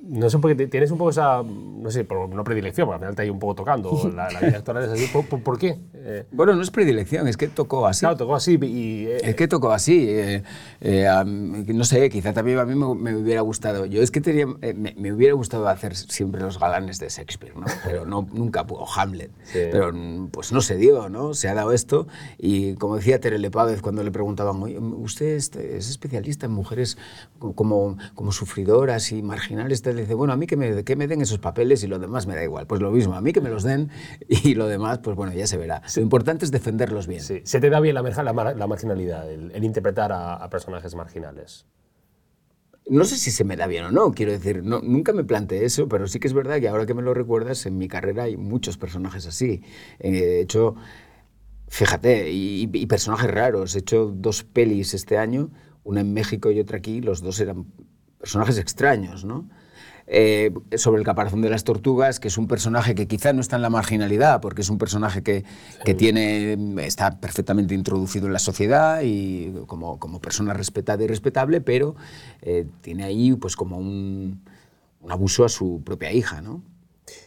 Speaker 2: No sé, porque tienes un poco esa, no sé, por, no predilección, porque al final te hay un poco tocando, la, la vida actoral es así. ¿Por, por- por qué? Eh,
Speaker 3: Bueno, no es predilección, es que tocó así.
Speaker 2: claro, tocó así y... eh,
Speaker 3: Es que tocó así. eh, eh, a no sé, quizá también a mí me, me hubiera gustado. Yo es que tenía, eh, me, me hubiera gustado hacer siempre los galanes de Shakespeare, ¿no? Pero no, nunca o Hamlet.
Speaker 2: Sí.
Speaker 3: Pero mm, pues no se dio, ¿no? Se ha dado esto. Y como decía Terele Pávez cuando le preguntaban, "Oye, ¿usted es, es especialista en mujeres como, como sufridoras y marginales? Te dice, bueno, a mí que me, que me den esos papeles y lo demás me da igual. Pues lo mismo, a mí que me los den y lo demás, pues bueno, ya se verá. Lo importante es defenderlos bien.
Speaker 2: sí, se te da bien la, la, la marginalidad, el, el interpretar a, a personajes marginales.
Speaker 3: No sé si se me da bien o no, quiero decir, no, nunca me planteé eso, pero sí que es verdad que ahora que me lo recuerdas, en mi carrera hay muchos personajes así. Eh, He hecho, fíjate, y, y personajes raros. He hecho dos pelis este año, una en México y otra aquí, los dos eran personajes extraños, ¿no? Eh, sobre el caparazón de las tortugas, que es un personaje que quizá no está en la marginalidad, porque es un personaje que, que tiene, está perfectamente introducido en la sociedad y como, como persona respetada y respetable, pero eh, tiene ahí pues como un, un abuso a su propia hija, ¿no?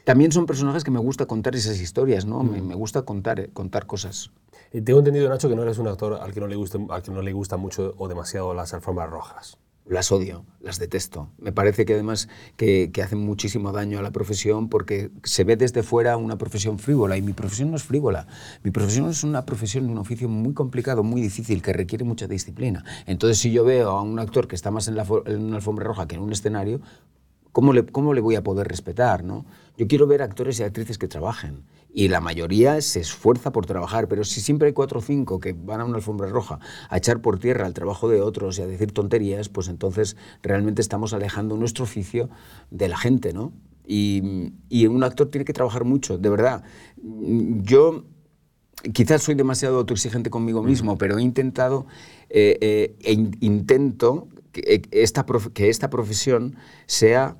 Speaker 3: También son personajes que me gusta contar esas historias, ¿no? Me, me gusta contar, eh, contar cosas.
Speaker 2: Tengo entendido, Nacho, que no eres un actor al que no le guste, al que no le gusta mucho o demasiado las alfombras rojas.
Speaker 3: Las odio, las detesto. Me parece que además que, que hacen muchísimo daño a la profesión porque se ve desde fuera una profesión frívola y mi profesión no es frívola. Mi profesión es una profesión, un oficio muy complicado, muy difícil, que requiere mucha disciplina. Entonces, si yo veo a un actor que está más en, la, una alfombra roja que en un escenario, ¿cómo le, cómo le voy a poder respetar? ¿no? Yo quiero ver actores y actrices que trabajen. Y la mayoría se esfuerza por trabajar, pero si siempre hay cuatro o cinco que van a una alfombra roja a echar por tierra el trabajo de otros y a decir tonterías, pues entonces realmente estamos alejando nuestro oficio de la gente, ¿no? Y, y un actor tiene que trabajar mucho, de verdad. Yo quizás soy demasiado autoexigente conmigo mismo, pero he intentado eh, eh, e in- intento que, eh, esta que esta profesión sea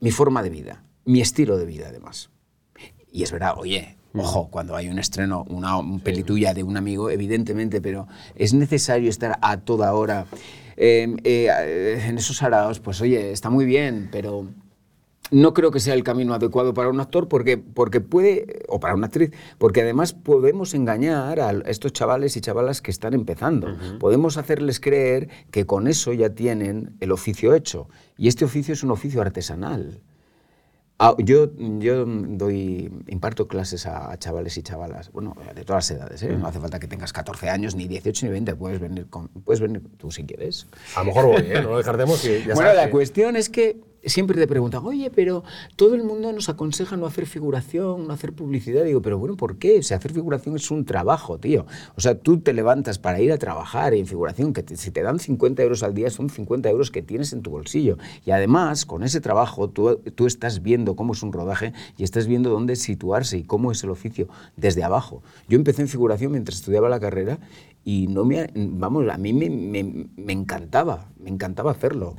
Speaker 3: mi forma de vida, mi estilo de vida además. Y es verdad, oye, ojo, cuando hay un estreno, una un peli tuya de un amigo, evidentemente, pero es necesario estar a toda hora eh, eh, en esos araos, pues oye, está muy bien, pero no creo que sea el camino adecuado para un actor porque, porque puede, o para una actriz, porque además podemos engañar a estos chavales y chavalas que están empezando. Podemos hacerles creer que con eso ya tienen el oficio hecho. Y este oficio es un oficio artesanal. Ah, yo, yo doy, imparto clases a, a chavales y chavalas, bueno, de todas las edades, ¿eh? no hace falta que tengas 14 años, ni 18, ni 20, puedes venir, con- puedes venir tú si quieres.
Speaker 2: A lo mejor voy, ¿eh? no lo descartemos. Ya
Speaker 3: Bueno,
Speaker 2: sabes
Speaker 3: la
Speaker 2: que-
Speaker 3: cuestión es que siempre te preguntan, oye, pero todo el mundo nos aconseja no hacer figuración, no hacer publicidad. Digo, pero bueno, ¿por qué? O hacer figuración es un trabajo, tío. O sea, tú te levantas para ir a trabajar en figuración, que si te dan 50 euros al día, son 50 euros que tienes en tu bolsillo. Y además, con ese trabajo, tú, tú estás viendo cómo es un rodaje y estás viendo dónde situarse y cómo es el oficio desde abajo. Yo empecé en figuración mientras estudiaba la carrera y no me, vamos, a mí me, me encantaba, me encantaba hacerlo.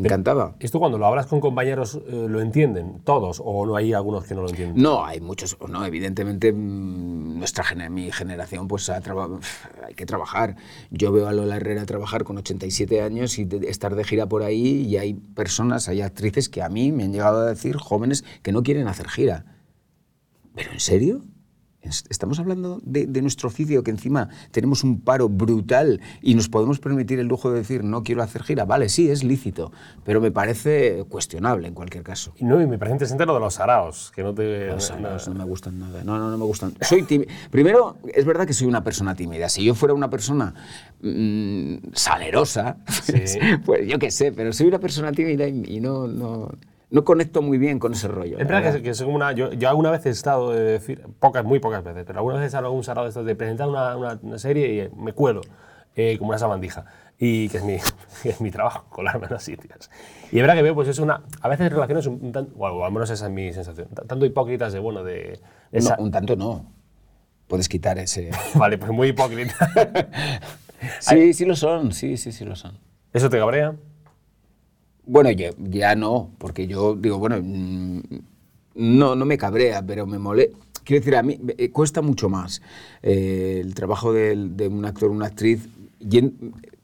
Speaker 3: Me encantaba.
Speaker 2: ¿Esto cuando lo hablas con compañeros eh, lo entienden todos o no hay algunos que no lo entienden?
Speaker 3: No, hay muchos, no, evidentemente mm, nuestra mi generación pues ha hay que trabajar. Yo veo a Lola Herrera trabajar con 87 años y estar de gira por ahí y hay personas, hay actrices que a mí me han llegado a decir, jóvenes, que no quieren hacer gira. ¿Pero en serio? Estamos hablando de, nuestro oficio, que encima tenemos un paro brutal y nos podemos permitir el lujo de decir no quiero hacer gira. Vale, sí, es lícito, pero me parece cuestionable en cualquier caso.
Speaker 2: No, y me parece interesante lo de los araos, que no te...
Speaker 3: Los araos no, me gustan nada. No, no, no me gustan. Soy Primero, es verdad que soy una persona tímida. Si yo fuera una persona mm, salerosa, pues yo qué sé, pero soy una persona tímida y, no... no no conecto muy bien con ese rollo.
Speaker 2: Es verdad que, según una, yo, yo, alguna vez he estado, de decir, pocas, muy pocas veces, pero alguna vez he estado en algún sarao de de presentar una, una, serie y me cuelo eh, como una sabandija. Y que es mi, es mi trabajo, colarme en los sitios. Y es verdad que veo, pues es una, a veces relaciones un, tanto, o al menos esa es mi sensación, tanto hipócritas de, bueno, de...
Speaker 3: Esa... un tanto no. Puedes quitar ese...
Speaker 2: vale, pues muy hipócrita.
Speaker 3: sí, sí lo son, sí, sí, sí lo son.
Speaker 2: ¿Eso te cabrea?
Speaker 3: Bueno, ya, ya no, porque yo digo, bueno, mm, no, no me cabrea, pero me mole. Quiero decir, a mí eh, cuesta mucho más eh, el trabajo de, un actor una actriz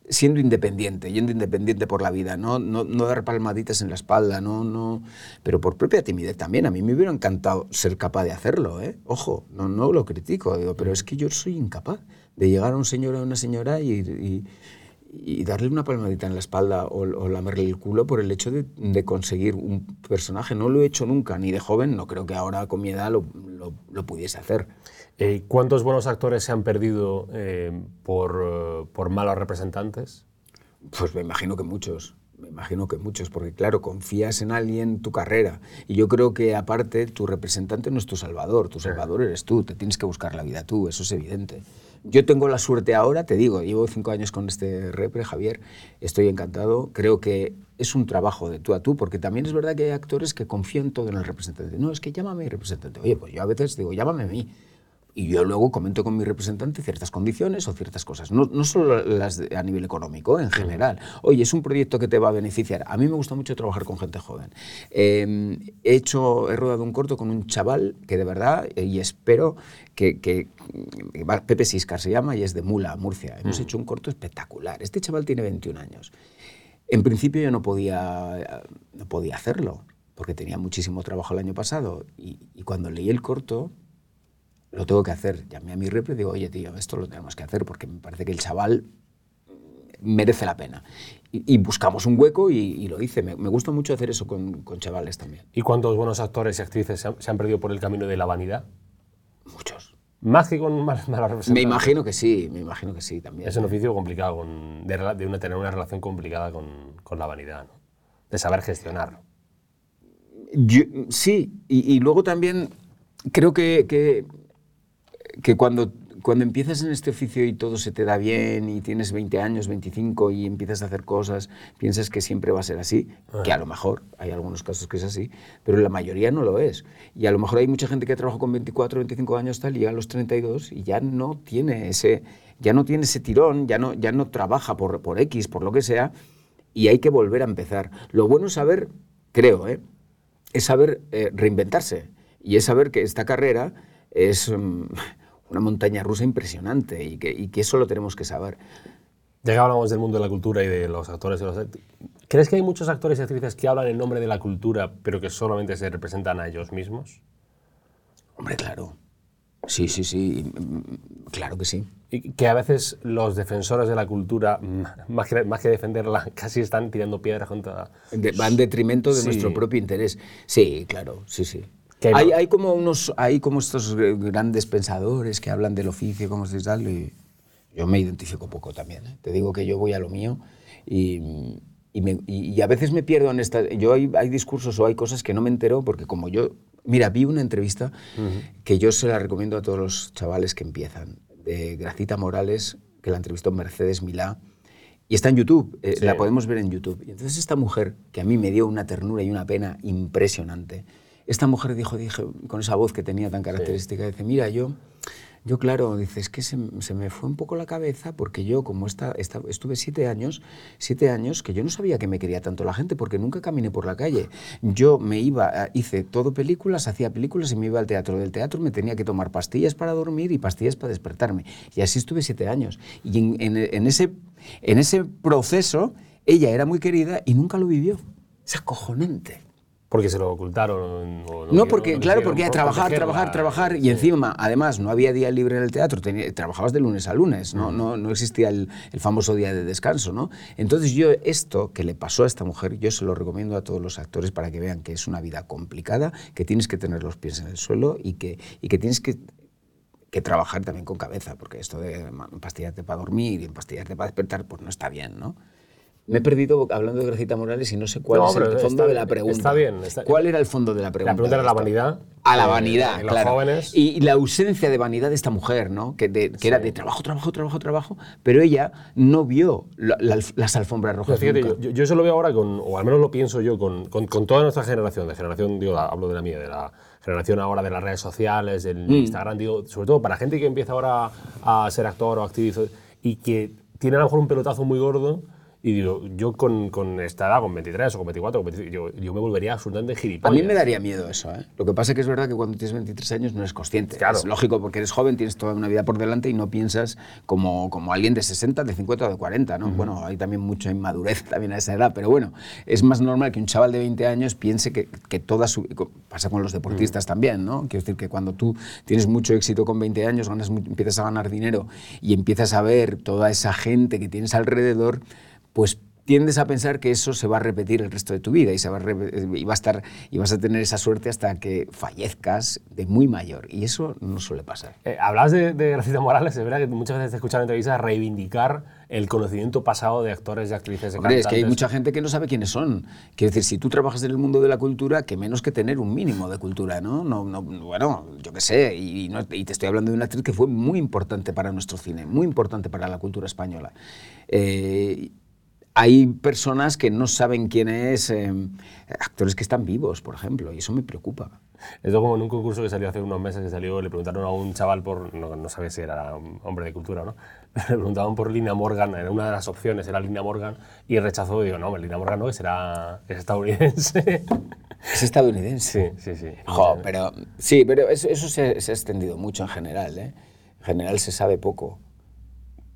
Speaker 3: siendo independiente, yendo independiente por la vida, no, no, no, dar palmaditas en la espalda, no, no, pero por propia timidez también. A mí me hubiera encantado ser capaz de hacerlo, ¿eh? Ojo, no, no lo critico, digo, pero es que yo soy incapaz de llegar a un señor o a una señora y y darle una palmadita en la espalda o, lamerle el culo por el hecho de, conseguir un personaje. No lo he hecho nunca, ni de joven, no creo que ahora con mi edad lo, lo, pudiese hacer.
Speaker 2: Eh, ¿Cuántos buenos actores se han perdido eh, por, por, malos representantes?
Speaker 3: Pues me imagino que muchos. Me imagino que muchos, porque claro, confías en alguien tu carrera. Y yo creo que aparte tu representante no es tu salvador, tu salvador eres tú, te tienes que buscar la vida tú, eso es evidente. Yo tengo la suerte ahora, te digo, llevo cinco años con este repre, Javier, estoy encantado. Creo que es un trabajo de tú a tú, porque también es verdad que hay actores que confían todo en el representante. No, es que llámame representante. Oye, pues yo a veces digo, llámame a mí y yo luego comento con mi representante ciertas condiciones o ciertas cosas, no, no solo las a nivel económico, en general. Oye, es un proyecto que te va a beneficiar. A mí me gusta mucho trabajar con gente joven. Em, he hecho, he rodado un corto con un chaval que de verdad, y espero que, que, Pepe Siscar se llama y es de Mula, Murcia. Hemos hecho un corto espectacular. Este chaval tiene 21 años. En principio yo no podía, no podía hacerlo, porque tenía muchísimo trabajo el año pasado. Y, y cuando leí el corto, lo tengo que hacer. Llamé a mi repre y digo, oye, tío, esto lo tenemos que hacer porque me parece que el chaval merece la pena. Y, buscamos un hueco y, lo hice. Me, gusta mucho hacer eso con, con, chavales también.
Speaker 2: ¿Y cuántos buenos actores y actrices se han, perdido por el camino de la vanidad?
Speaker 3: Muchos.
Speaker 2: Más que con malas representaciones.
Speaker 3: Me imagino que sí, me imagino que sí también.
Speaker 2: Es un oficio complicado, de, una, tener una relación complicada con, con la vanidad, ¿no? de saber gestionar.
Speaker 3: sí, y, luego también creo que, que que cuando, cuando empiezas en este oficio y todo se te da bien y tienes 20 años, 25 y empiezas a hacer cosas, piensas que siempre va a ser así, que a lo mejor hay algunos casos que es así, pero la mayoría no lo es. Y a lo mejor hay mucha gente que trabaja con 24, 25 años tal, y a los 32 y ya no tiene ese, ya no tiene ese tirón, ya no, ya no trabaja por, por X, por lo que sea, y hay que volver a empezar. Lo bueno es saber, creo, ¿eh? es saber eh, reinventarse y es saber que esta carrera es... Mm, una montaña rusa impresionante y que, y que eso lo tenemos que saber.
Speaker 2: Ya que hablamos del mundo de la cultura y de los actores y los ¿crees que hay muchos actores y actrices que hablan en nombre de la cultura, pero que solamente se representan a ellos mismos?
Speaker 3: Hombre, claro. Sí, sí, sí. Claro que sí.
Speaker 2: Y que a veces los defensores de la cultura, más que, más que defenderla, casi están tirando piedras contra...
Speaker 3: va en detrimento de nuestro propio interés. Sí, claro, sí, sí. Hay, hay, como unos, hay como estos grandes pensadores que hablan del oficio, como se tal, y yo me identifico poco también. ¿eh? Te digo que yo voy a lo mío y, y, me- y- a veces me pierdo en esta... Yo hay, hay discursos o hay cosas que no me entero porque como yo... Mira, vi una entrevista que yo se la recomiendo a todos los chavales que empiezan, de Gracita Morales, que la entrevistó Mercedes Milá, y está en YouTube, eh,
Speaker 2: Sí.
Speaker 3: la podemos ver en YouTube. Y entonces esta mujer, que a mí me dio una ternura y una pena impresionante, esta mujer dijo, dije, con esa voz que tenía tan característica, dice, mira, yo, yo claro, dice, es que se, se me fue un poco la cabeza porque yo, como esta, esta- estuve siete años, siete años, que yo no sabía que me quería tanto la gente porque nunca caminé por la calle. Yo me iba, a- hice todo películas, hacía películas y me iba al teatro. Del teatro me tenía que tomar pastillas para dormir y pastillas para despertarme. Y así estuve siete años. Y en, en- en ese, en ese proceso, ella era muy querida y nunca lo vivió. Es acojonante.
Speaker 2: Porque se lo ocultaron. o
Speaker 3: No, porque, claro, porque
Speaker 2: por
Speaker 3: trabajar, trabajar, trabajar. Y encima, además, no había día libre en el teatro. tenía- trabajabas de lunes a lunes, no, no, no existía el, el famoso día de descanso, ¿no? Entonces yo esto que le pasó a esta mujer, yo se lo recomiendo a todos los actores para que vean que es una vida complicada, que tienes que tener los pies en el suelo y que, y que tienes que que trabajar también con cabeza, porque esto de empastillarte para dormir y empastillarte para despertar, pues no está bien, ¿no? Me he perdido hablando de Gracita Morales y no sé cuál
Speaker 2: No,
Speaker 3: es el fondo
Speaker 2: está-
Speaker 3: de la pregunta.
Speaker 2: está bien, está-
Speaker 3: ¿Cuál era el fondo de la pregunta?
Speaker 2: La pregunta era la vanidad.
Speaker 3: A la
Speaker 2: eh,
Speaker 3: vanidad,
Speaker 2: los
Speaker 3: claro.
Speaker 2: jóvenes.
Speaker 3: Y, y la ausencia de vanidad de esta mujer, ¿no? Que, de- que era de trabajo, trabajo, trabajo, trabajo, pero ella no vio la- la- las alfombras rojas.
Speaker 2: Fíjate,
Speaker 3: nunca.
Speaker 2: yo, yo eso lo veo ahora con, o al menos lo pienso yo, con, con, con toda nuestra generación, de generación, digo, hablo de la mía, de la generación ahora de las redes sociales, del
Speaker 3: Mm.
Speaker 2: Instagram, digo, sobre todo para gente que empieza ahora a ser actor o actriz y que tiene a lo mejor un pelotazo muy gordo. Y digo, yo con, con esta edad, con 23 o con 24, con 25, yo, yo me volvería absolutamente
Speaker 3: A
Speaker 2: gilipollas.
Speaker 3: mí me daría miedo eso, ¿eh? Lo que pasa es que es verdad que cuando tienes 23 años no eres consciente.
Speaker 2: Claro.
Speaker 3: Es lógico porque eres joven, tienes toda una vida por delante y no piensas como, como alguien de 60, de 50 o de 40, ¿no? Bueno, hay también mucha inmadurez también a esa edad, pero bueno, es más normal que un chaval de 20 años piense que, que toda su... Pasa con los deportistas también, ¿no? Quiero decir que cuando tú tienes mucho éxito con 20 años, ganas, empiezas a ganar dinero y empiezas a ver toda esa gente que tienes alrededor, pues tiendes a pensar que eso se va a repetir el resto de tu vida y, se va a, y va a estar, y vas a tener esa suerte hasta que fallezcas de muy mayor. Y eso no suele pasar.
Speaker 2: Eh, hablas de, de Gracita Morales, es verdad que muchas veces te he escuchado en entrevistas reivindicar el conocimiento pasado de actores, de actrices, de
Speaker 3: Hombre, es que hay
Speaker 2: cantantes.
Speaker 3: mucha gente que no sabe quiénes son. Quiero decir, si tú trabajas en el mundo de la cultura, que menos que tener un mínimo de cultura, ¿no? no, no bueno, yo qué sé, y, no- y te estoy hablando de una actriz que fue muy importante para nuestro cine, muy importante para la cultura española. Eh, hay personas que no saben quién es, eh, actores que están vivos, por ejemplo, y eso me preocupa.
Speaker 2: Esto como en un concurso que salió hace unos meses, que salió, le preguntaron a un chaval por, no, no sabía si era un hombre de cultura o no, le preguntaban por Lina Morgan, era una de las opciones, era Lina Morgan, y rechazó, y digo, no, Lina Morgan no, que será, es estadounidense.
Speaker 3: Es estadounidense.
Speaker 2: sí, sí, sí.
Speaker 3: Jo, pero, sí, pero eso, eso se, se ha extendido mucho en general. ¿eh? En general se sabe poco.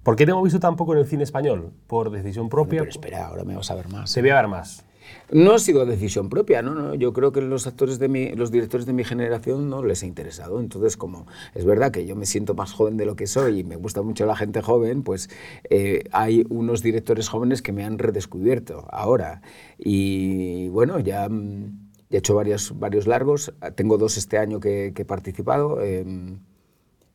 Speaker 2: ¿Por qué no hemos visto tampoco en el cine español? ¿Por decisión propia?
Speaker 3: Pero espera, ahora me vas a ver más.
Speaker 2: Se ve a ver más.
Speaker 3: No ha sido decisión propia, ¿no? no yo creo que los actores de mi, los directores de mi generación no les ha interesado. Entonces, como es verdad que yo me siento más joven de lo que soy y me gusta mucho la gente joven, pues eh, hay unos directores jóvenes que me han redescubierto ahora. Y bueno, ya, ya he hecho varios, varios largos. Tengo dos este año que, que he participado. em,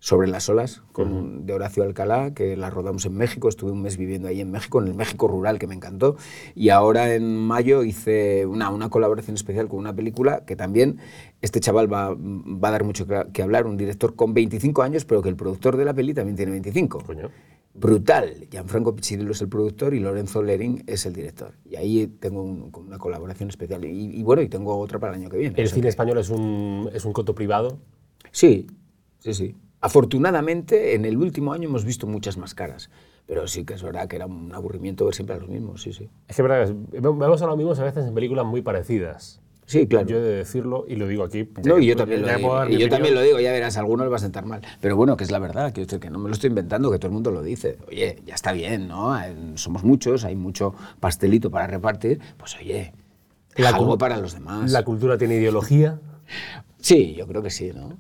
Speaker 3: sobre las olas, con, de Horacio Alcalá, que la rodamos en México, estuve un mes viviendo ahí en México, en el México rural, que me encantó, y ahora en mayo hice una, una colaboración especial con una película que también este chaval va, va a dar mucho que, hablar, un director con 25 años, pero que el productor de la peli también tiene 25.
Speaker 2: Coño.
Speaker 3: Brutal. Gianfranco Piccirillo es el productor y Lorenzo Lering es el director. Y ahí tengo un- una colaboración especial. Y, y bueno, y tengo otra para el año que viene.
Speaker 2: El cine
Speaker 3: que-
Speaker 2: español es un, es un coto privado.
Speaker 3: Sí, sí, sí. Afortunadamente, en el último año hemos visto muchas más caras. Pero sí que es verdad que era un aburrimiento ver siempre a los mismos, sí, sí.
Speaker 2: Es que verdad, vemos a los mismos a veces en películas muy parecidas.
Speaker 3: Sí, claro.
Speaker 2: Yo he de decirlo y lo digo aquí.
Speaker 3: No, y yo también, lo digo, y yo también lo digo, ya verás, a alguno le va a sentar mal. Pero bueno, que es la verdad, quiero decir que no me lo estoy inventando, que todo el mundo lo dice. Oye, ya está bien, ¿no? Somos muchos, hay mucho pastelito para repartir, pues oye,
Speaker 2: La
Speaker 3: algo para los demás.
Speaker 2: La cultura tiene ideología.
Speaker 3: Sí, yo creo que sí, ¿no?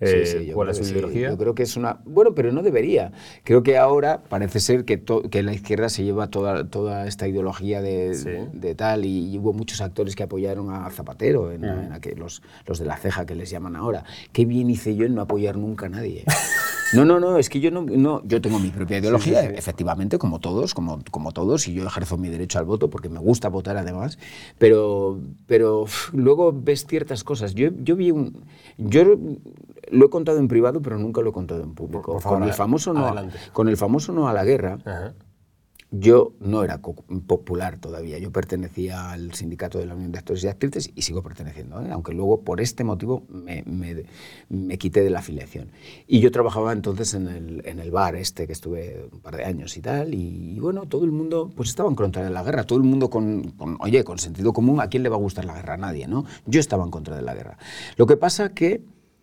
Speaker 2: Eh,
Speaker 3: yo
Speaker 2: ¿cuál es su
Speaker 3: sí.
Speaker 2: ideología?
Speaker 3: Yo creo que es una... Bueno, pero no debería. Creo que ahora parece ser que, to- que la izquierda se lleva toda, toda esta ideología de,
Speaker 2: Sí.
Speaker 3: de tal y, y hubo muchos actores que apoyaron a Zapatero, en, en aquel- los, los de la ceja que les llaman ahora. Qué bien hice yo en no apoyar nunca a nadie. No, no, no, es que yo no, no yo tengo mi propia ideología, efectivamente, como todos, como, como todos, y yo ejerzo mi derecho al voto porque me gusta votar además, pero, pero luego ves ciertas cosas. Yo, yo vi un... Yo lo he contado en privado, pero nunca lo he contado en público.
Speaker 2: Por favor,
Speaker 3: con, el famoso no,
Speaker 2: adelante.
Speaker 3: con el famoso no a la guerra,
Speaker 2: Ajá.
Speaker 3: Yo no era popular todavía. Yo pertenecía al sindicato de la Unión de Actores y Actrices y sigo perteneciendo, ¿eh? aunque luego por este motivo me, me- me quité de la afiliación. Y yo trabajaba entonces en el, en el bar este, que estuve un par de años y tal, y, bueno, todo el mundo pues estaba en contra de la guerra, todo el mundo con, con, oye, con sentido común, ¿a quién le va a gustar la guerra? A nadie, ¿no? Yo estaba en contra de la guerra. Lo que pasa que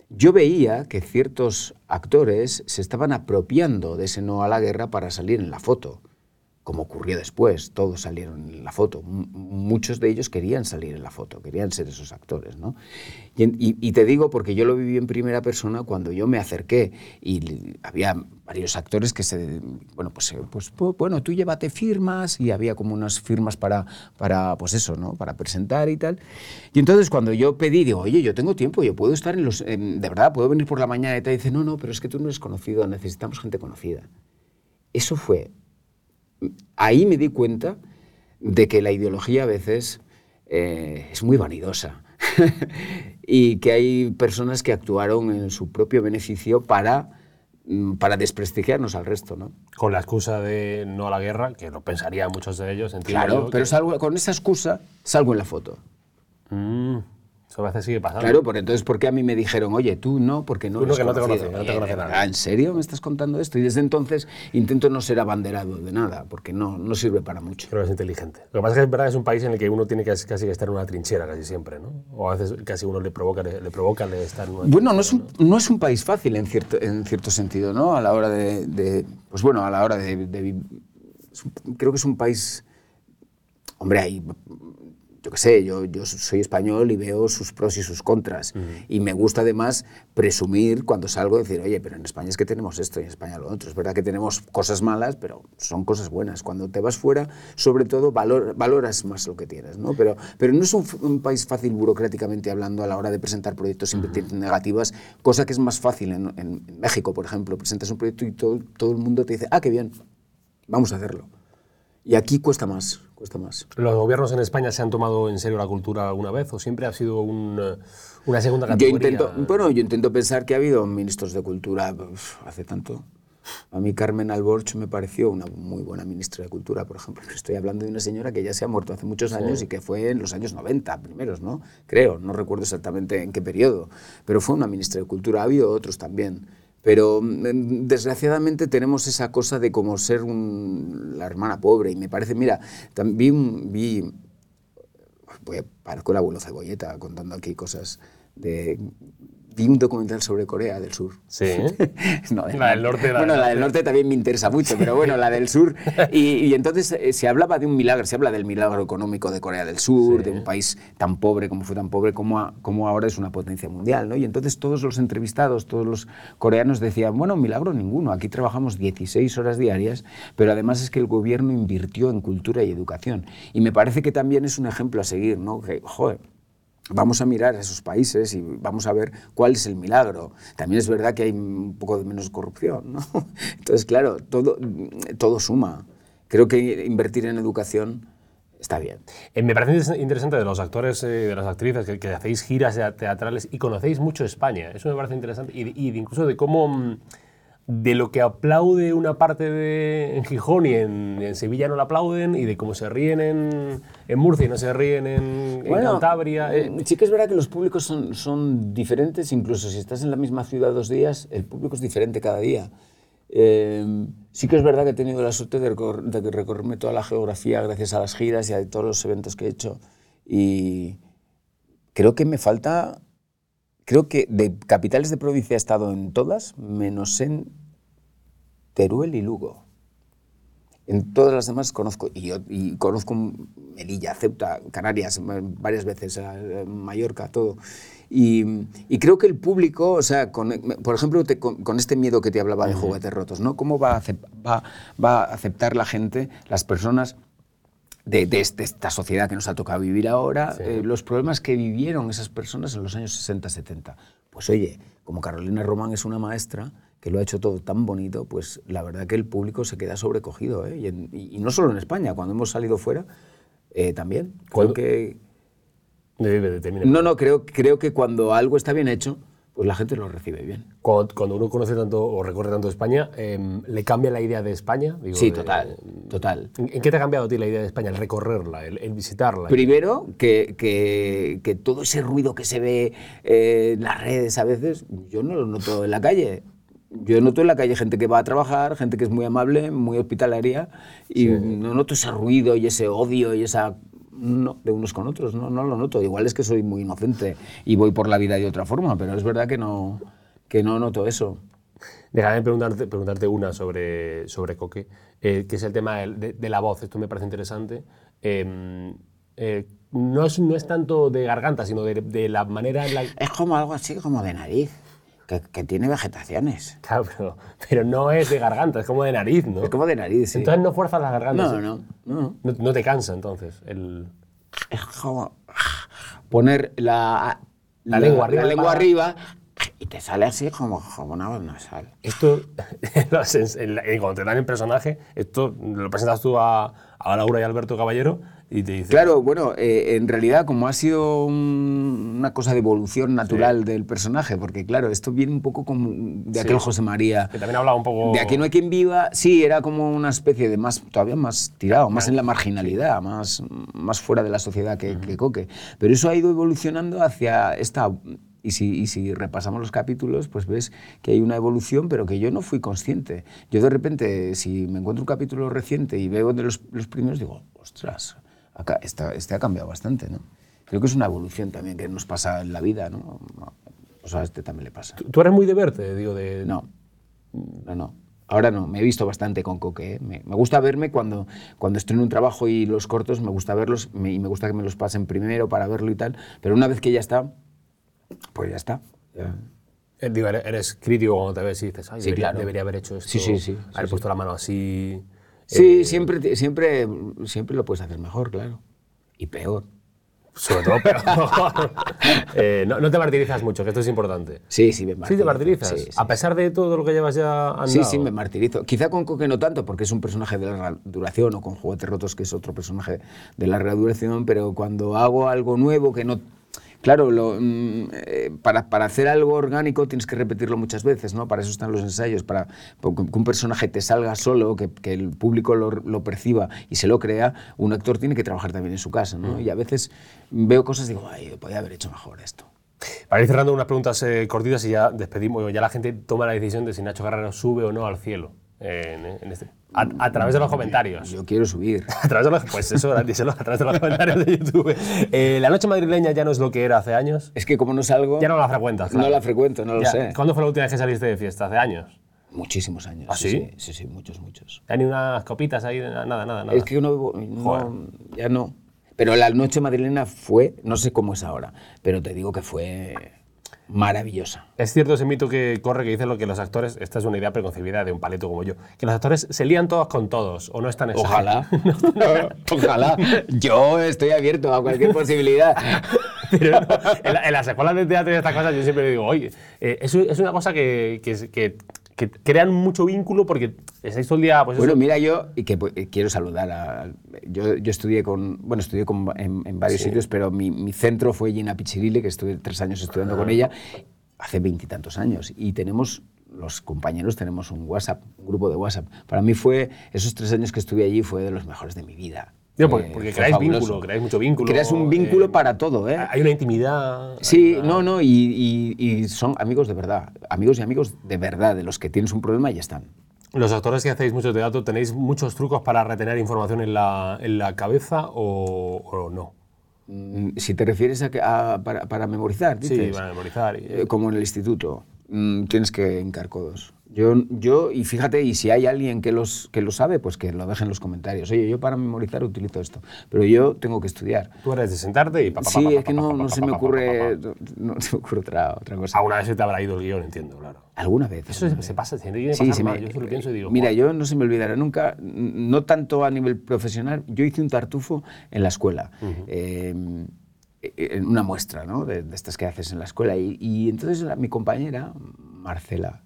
Speaker 3: yo veía que ciertos actores se estaban apropiando de ese no a la guerra para salir en la foto como ocurrió después, todos salieron en la foto. Muchos de ellos querían salir en la foto, querían ser esos actores. ¿no? Y, te digo porque yo lo viví en primera persona cuando yo me acerqué y había varios actores que se, bueno, pues, eh, pues pu- bueno, tú llévate firmas y había como unas firmas para, para, pues eso, ¿no? Para presentar y tal. Y entonces cuando yo pedí, digo, oye, yo tengo tiempo, yo puedo estar en los, de verdad, puedo venir por la mañana y te dice, no, no, pero es que tú no eres conocido, necesitamos gente conocida. Eso fue ahí me di cuenta de que la ideología a veces eh, es muy vanidosa y que hay personas que actuaron en su propio beneficio para, mm, para desprestigiarnos al resto, ¿no?
Speaker 2: Con la excusa de no a la guerra, que lo pensarían muchos de ellos,
Speaker 3: Claro,
Speaker 2: yo
Speaker 3: pero
Speaker 2: que-
Speaker 3: salgo, con esa excusa salgo en la foto.
Speaker 2: Mm, eso a veces sigue pasando.
Speaker 3: Claro, por entonces, ¿por qué a mí me dijeron, oye, tú no, porque no
Speaker 2: Tú no, que no te
Speaker 3: conocido"?
Speaker 2: conoce, que no te
Speaker 3: Oye,
Speaker 2: conoce
Speaker 3: ¿de
Speaker 2: nadie.
Speaker 3: verdad? ¿En serio me estás contando esto? Y desde entonces intento no ser abanderado de nada, porque no, no sirve para mucho.
Speaker 2: Creo que es inteligente. Lo que pasa es que es verdad que es un país en el que uno tiene que casi que estar en una trinchera casi siempre, ¿no? O a veces casi uno le provoca, le, le provoca le estar en una
Speaker 3: Bueno, no es, un, no es un país fácil en cierto, en cierto sentido, ¿no? A la hora de, de- pues bueno, a la hora de, de creo que es un país, hombre, hay, yo qué sé, yo, yo soy español y veo sus pros y sus contras. Y me gusta además presumir cuando salgo, decir, oye, pero en España es que tenemos esto y en España lo otro. Es verdad que tenemos cosas malas, pero son cosas buenas. Cuando te vas fuera, sobre todo, valor- valoras más lo que tienes, ¿no? Pero, pero no es un, país fácil burocráticamente hablando a la hora de presentar proyectos siempre tienes negativas, cosa que es más fácil en, en- en México, por ejemplo. Presentas un proyecto y todo, todo el mundo te dice, ah, qué bien, vamos a hacerlo. Y aquí cuesta más, cuesta más.
Speaker 2: ¿Los gobiernos en España se han tomado en serio la cultura alguna vez o siempre ha sido un, eh, una segunda
Speaker 3: Yo
Speaker 2: categoría?
Speaker 3: intento, bueno, yo intento pensar que ha habido ministros de cultura hace tanto. A mí Carmen Alborch me pareció una muy buena ministra de Cultura, por ejemplo. Estoy hablando de una señora que ya se ha muerto hace muchos años y que fue en los años 90 primeros, ¿no? Creo, no recuerdo exactamente en qué periodo, pero fue una ministra de Cultura. Ha habido otros también. Pero mm, desgraciadamente tenemos esa cosa de como ser un- la hermana pobre y me parece, mira, también vi voy a parar con el abuelo Cebolleta contando aquí cosas de... Vi un documental sobre Corea del Sur.
Speaker 2: Sí.
Speaker 3: No, de-
Speaker 2: La del norte, la
Speaker 3: bueno,
Speaker 2: del
Speaker 3: la del norte también me interesa mucho, pero bueno, la del sur. Y, y entonces eh, se hablaba de un milagro, se habla del milagro económico de Corea del Sur, de un país tan pobre como fue tan pobre, como, a- como ahora es una potencia mundial, ¿no? Y entonces todos los entrevistados, todos los coreanos decían, bueno, milagro ninguno, aquí trabajamos 16 horas diarias, pero además es que el gobierno invirtió en cultura y educación. Y me parece que también es un ejemplo a seguir, ¿no? Que, joder, Vamos a mirar a esos países y vamos a ver cuál es el milagro. También es verdad que hay un poco de menos corrupción, ¿no? Entonces, claro, todo, todo suma. Creo que invertir en educación está bien.
Speaker 2: Eh, me parece interesante de los actores, eh, de las actrices, que, que hacéis giras tea- teatrales y conocéis mucho España. Eso me parece interesante. Y, y incluso de cómo, mm, de lo que aplaude una parte de, en Gijón y en, en Sevilla no la aplauden, y de cómo se ríen en, en Murcia y no se ríen en, en Cantabria. eh,
Speaker 3: sí que es verdad que los públicos son, son diferentes, incluso si estás en la misma ciudad dos días, el público es diferente cada día. Eh, sí que es verdad que he tenido la suerte de, recor- de recorrerme toda la geografía gracias a las giras y a todos los eventos que he hecho. Y creo que me falta, creo que de capitales de provincia he estado en todas, menos en Teruel y Lugo. En todas las demás conozco, y, yo, y conozco Melilla, Ceuta, Canarias, varias veces, eh, Mallorca, todo. Y, y creo que el público, o sea, con- por ejemplo, te- con, con este miedo que te hablaba de juguetes rotos, ¿no? ¿Cómo va a, va, va a aceptar la gente, las personas, de, de este- esta sociedad que nos ha tocado vivir ahora, eh, los problemas que vivieron esas personas en los años 60, 70. Pues oye, como Carolina Román es una maestra, que lo ha hecho todo tan bonito, pues la verdad que el público se queda sobrecogido. ¿eh? Y, en- y- y no solo en España, cuando hemos salido fuera, eh, también. Creo
Speaker 2: ¿Cuándo?
Speaker 3: que,
Speaker 2: De- de- de-
Speaker 3: no, no, creo, creo que cuando algo está bien hecho, pues la gente lo recibe bien.
Speaker 2: Cuando, cuando uno conoce tanto o recorre tanto España, em, ¿le cambia la idea de España? Digo,
Speaker 3: Sí, total, total.
Speaker 2: ¿En, qué te ha cambiado a ti la idea de España? El recorrerla, el, el visitarla.
Speaker 3: Primero, que, que- que todo ese ruido que se ve eh, en las redes a veces, yo no lo noto en la calle. Yo noto en la calle gente que va a trabajar, gente que es muy amable, muy hospitalaria, y no noto ese ruido y ese odio y esa... No, de unos con otros, no, no lo noto. Igual es que soy muy inocente y voy por la vida de otra forma, pero es verdad que no, que no noto eso.
Speaker 2: Déjame preguntarte, preguntarte una sobre, sobre Coque, eh, que es el tema de, de la voz. Esto me parece interesante. Em, eh, no, es, no es tanto de garganta, sino de, de la manera en la...
Speaker 3: Es como algo así como de nariz, que, que tiene vegetaciones.
Speaker 2: Claro, pero, pero no es de garganta, es como de nariz, ¿no?
Speaker 3: Es como de nariz, sí.
Speaker 2: Entonces no fuerzas las gargantas.
Speaker 3: No, no, no.
Speaker 2: No, no te cansa, entonces. El...
Speaker 3: es como poner la,
Speaker 2: La lengua arriba
Speaker 3: la lengua arriba y te sale así como, como una voz nasal.
Speaker 2: Esto, la- cuando te dan en personaje, esto lo presentas tú a, a Laura y Alberto Caballero y te dicen...
Speaker 3: Claro, bueno, eh, en realidad como ha sido un- una cosa de evolución natural del personaje, porque claro, esto viene un poco como de aquel
Speaker 2: Sí.
Speaker 3: José María.
Speaker 2: Que también hablaba un poco...
Speaker 3: De aquí no hay quien viva, sí, era como una especie de más, todavía más tirado, más en la marginalidad, más, más fuera de la sociedad que, que Coque. Pero eso ha ido evolucionando hacia esta... Y si, y si repasamos los capítulos, pues ves que hay una evolución, pero que yo no fui consciente. Yo de repente, si me encuentro un capítulo reciente y veo de los, los primeros, digo, ostras, acá, esta- este ha cambiado bastante, ¿no? Creo que es una evolución también que nos pasa en la vida, ¿no? Pues a este también le pasa.
Speaker 2: ¿Tú, tú eres muy de verte, digo, de...
Speaker 3: No, no, no. Ahora no, me he visto bastante con Coque. ¿eh? Me, me gusta verme cuando, cuando estoy en un trabajo y los cortos, me gusta verlos me- y me gusta que me los pasen primero para verlo y tal. Pero una vez que ya está, pues ya está. Ya.
Speaker 2: Eh, Digo, eres, crítico cuando te ves y dices, ay,
Speaker 3: Sí,
Speaker 2: debería,
Speaker 3: claro.
Speaker 2: debería haber hecho esto,
Speaker 3: Sí, sí, sí,
Speaker 2: haber puesto la mano así...
Speaker 3: Sí,
Speaker 2: eh,
Speaker 3: siempre, siempre, siempre lo puedes hacer mejor, claro. Y peor.
Speaker 2: Sobre todo, pero... Eh, no, no te martirizas mucho, que esto es importante.
Speaker 3: Sí, sí, me
Speaker 2: ¿Sí te martirizas?
Speaker 3: Sí, sí.
Speaker 2: A pesar de todo lo que llevas ya andado.
Speaker 3: Sí, sí, me martirizo. Quizá con Coque no tanto, porque es un personaje de larga duración, o con Juguetes Rotos, que es otro personaje de larga duración, pero cuando hago algo nuevo que no... Claro, lo, mm, eh, para, para hacer algo orgánico tienes que repetirlo muchas veces, ¿no? Para eso están los ensayos, para que un personaje te salga solo, que, que el público lo, lo perciba y se lo crea, un actor tiene que trabajar también en su casa, ¿no? Y a veces veo cosas y digo, ay, podía haber hecho mejor esto.
Speaker 2: Para ir cerrando unas preguntas eh, cortitas y ya despedimos, ya la gente toma la decisión de si Nacho Guerrero sube o no al cielo. En- en este- a, a través de los comentarios.
Speaker 3: Yo quiero subir.
Speaker 2: A través de los, pues eso, díselo, a través de los comentarios de YouTube. Eh, la noche madrileña ya no es lo que era hace años.
Speaker 3: Es que como no salgo...
Speaker 2: Ya no la frecuentas.
Speaker 3: No la frecuento, no lo
Speaker 2: Ya.
Speaker 3: sé.
Speaker 2: ¿Cuándo fue la última vez que saliste de fiesta? ¿Hace años?
Speaker 3: Muchísimos años.
Speaker 2: ¿Ah, sí?
Speaker 3: Sí, sí, sí, muchos, muchos.
Speaker 2: ¿Ya ni unas copitas ahí? Nada, nada, nada.
Speaker 3: Es que no, no, ya no. Pero la noche madrileña fue, no sé cómo es ahora, pero te digo que fue maravillosa.
Speaker 2: Es cierto ese mito que corre que dice lo que los actores, esta es una idea preconcebida de un paleto como yo, que los actores se lían todos con todos, o no están
Speaker 3: Ojalá. Ojalá. Yo estoy abierto a cualquier posibilidad.
Speaker 2: Pero no, en, la- en las escuelas de teatro y estas cosas yo siempre digo, oye, eh, eso es una cosa que, que, que- que crean mucho vínculo porque estáis todo el día, pues
Speaker 3: Bueno,
Speaker 2: eso,
Speaker 3: mira, yo y que pues, quiero saludar a. Yo, yo estudié con. Bueno, estudié con, en, en varios sitios, pero mi, mi centro fue Gina Pichirile, que estuve tres años estudiando con ella hace veintitantos años. Y tenemos. Los compañeros tenemos un WhatsApp, un grupo de WhatsApp. Para mí fue, esos tres años que estuve allí fue de los mejores de mi vida.
Speaker 2: Digo,
Speaker 3: Fue-
Speaker 2: porque, creáis
Speaker 3: fabuloso.
Speaker 2: vínculo, creáis mucho vínculo.
Speaker 3: Creas un vínculo
Speaker 2: eh,
Speaker 3: para todo, ¿eh?
Speaker 2: Hay una intimidad.
Speaker 3: Sí,
Speaker 2: una-
Speaker 3: no, no, y, y- y son amigos de verdad, amigos y amigos de verdad, de los que tienes un problema y ya están.
Speaker 2: Los actores que hacéis mucho teatro, ¿tenéis muchos trucos para retener información en la, en la cabeza o, o no?
Speaker 3: Mm, Si te refieres a, que- a- para, para memorizar,
Speaker 2: Sí,
Speaker 3: dices,
Speaker 2: para memorizar. y-
Speaker 3: eh, como en el instituto, mm, tienes que hincar codos. Yo, yo, y fíjate, y si hay alguien que, los, que lo sabe, pues que lo deje en los comentarios. Oye, yo para memorizar utilizo esto, pero yo tengo que estudiar.
Speaker 2: Tú eres de sentarte y... pa, pa,
Speaker 3: Sí,
Speaker 2: pa,
Speaker 3: es que no, se me ocurre, no se me ocurre otra, otra cosa.
Speaker 2: Alguna vez se te habrá ido el guion, entiendo, claro.
Speaker 3: Alguna vez.
Speaker 2: Eso se, se pasa, se tiene que
Speaker 3: Sí,
Speaker 2: pasar
Speaker 3: se me-
Speaker 2: Yo lo pienso y digo...
Speaker 3: Mira, yo no se me olvidará nunca, no tanto a nivel profesional, yo hice un tartufo en la escuela, eh, en una muestra ¿no? de, de estas que haces en la escuela. Y, y entonces la- mi compañera, Marcela,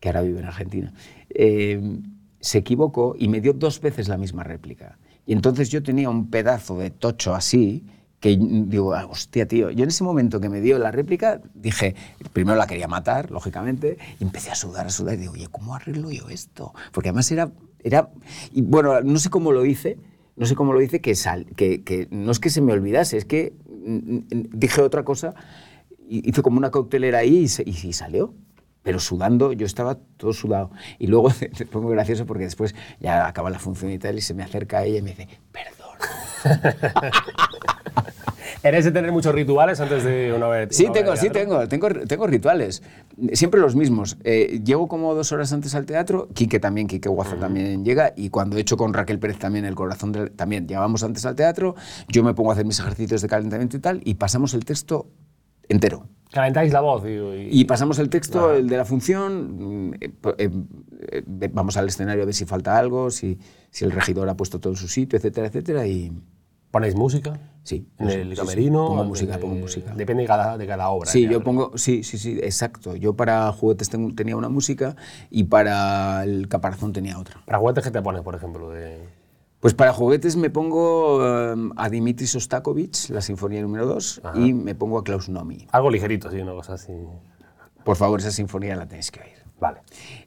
Speaker 3: que ahora vive en Argentina, eh, se equivocó y me dio dos veces la misma réplica. Y entonces yo tenía un pedazo de tocho así, que digo, ah, hostia, tío. Yo en ese momento que me dio la réplica, dije, primero la quería matar, lógicamente, y empecé a sudar, a sudar, y digo, oye, ¿cómo arreglo yo esto? Porque además era, era y bueno, no sé cómo lo hice, no sé cómo lo hice, que, sal, que, que no es que se me olvidase, es que mm, mm, dije otra cosa, hice como una coctelera ahí y, se- y- y salió. Pero sudando, yo estaba todo sudado. Y luego fue muy gracioso porque después ya acaba la función y tal, y se me acerca ella y me dice, perdón.
Speaker 2: ¿Eres de tener muchos rituales antes de una vez?
Speaker 3: Sí,
Speaker 2: una
Speaker 3: tengo, sí, tengo, tengo, tengo rituales. Siempre los mismos. Eh, llego como dos horas antes al teatro, Quique también, Quique Guaza también llega, y cuando he hecho con Raquel Pérez también el corazón del, también llegamos antes al teatro, yo me pongo a hacer mis ejercicios de calentamiento y tal, y pasamos el texto entero.
Speaker 2: Calentáis la voz, digo, y,
Speaker 3: Y pasamos el texto, el de la función, mm, eh, eh, eh, vamos al escenario a ver si falta algo, si, si el regidor ha puesto todo en su sitio, etcétera, etcétera, y
Speaker 2: ¿Ponéis música?
Speaker 3: sí.
Speaker 2: ¿En
Speaker 3: sí,
Speaker 2: el
Speaker 3: sí, sí.
Speaker 2: camerino?
Speaker 3: Pongo música,
Speaker 2: Eh,
Speaker 3: pongo música.
Speaker 2: Depende de cada, de cada obra.
Speaker 3: Sí,
Speaker 2: de
Speaker 3: yo pongo, sí, sí, sí, exacto. Yo para juguetes tengo- tenía una música y para el caparazón tenía otra.
Speaker 2: ¿Para juguetes qué te pones, por ejemplo? De...
Speaker 3: Pues para juguetes me pongo eh, a Dimitri Sostakovich, la Sinfonía número 2, y me pongo a Klaus Nomi.
Speaker 2: Algo ligerito, sí, una cosa así.
Speaker 3: Por favor, esa sinfonía la tenéis que oír.
Speaker 2: Vale.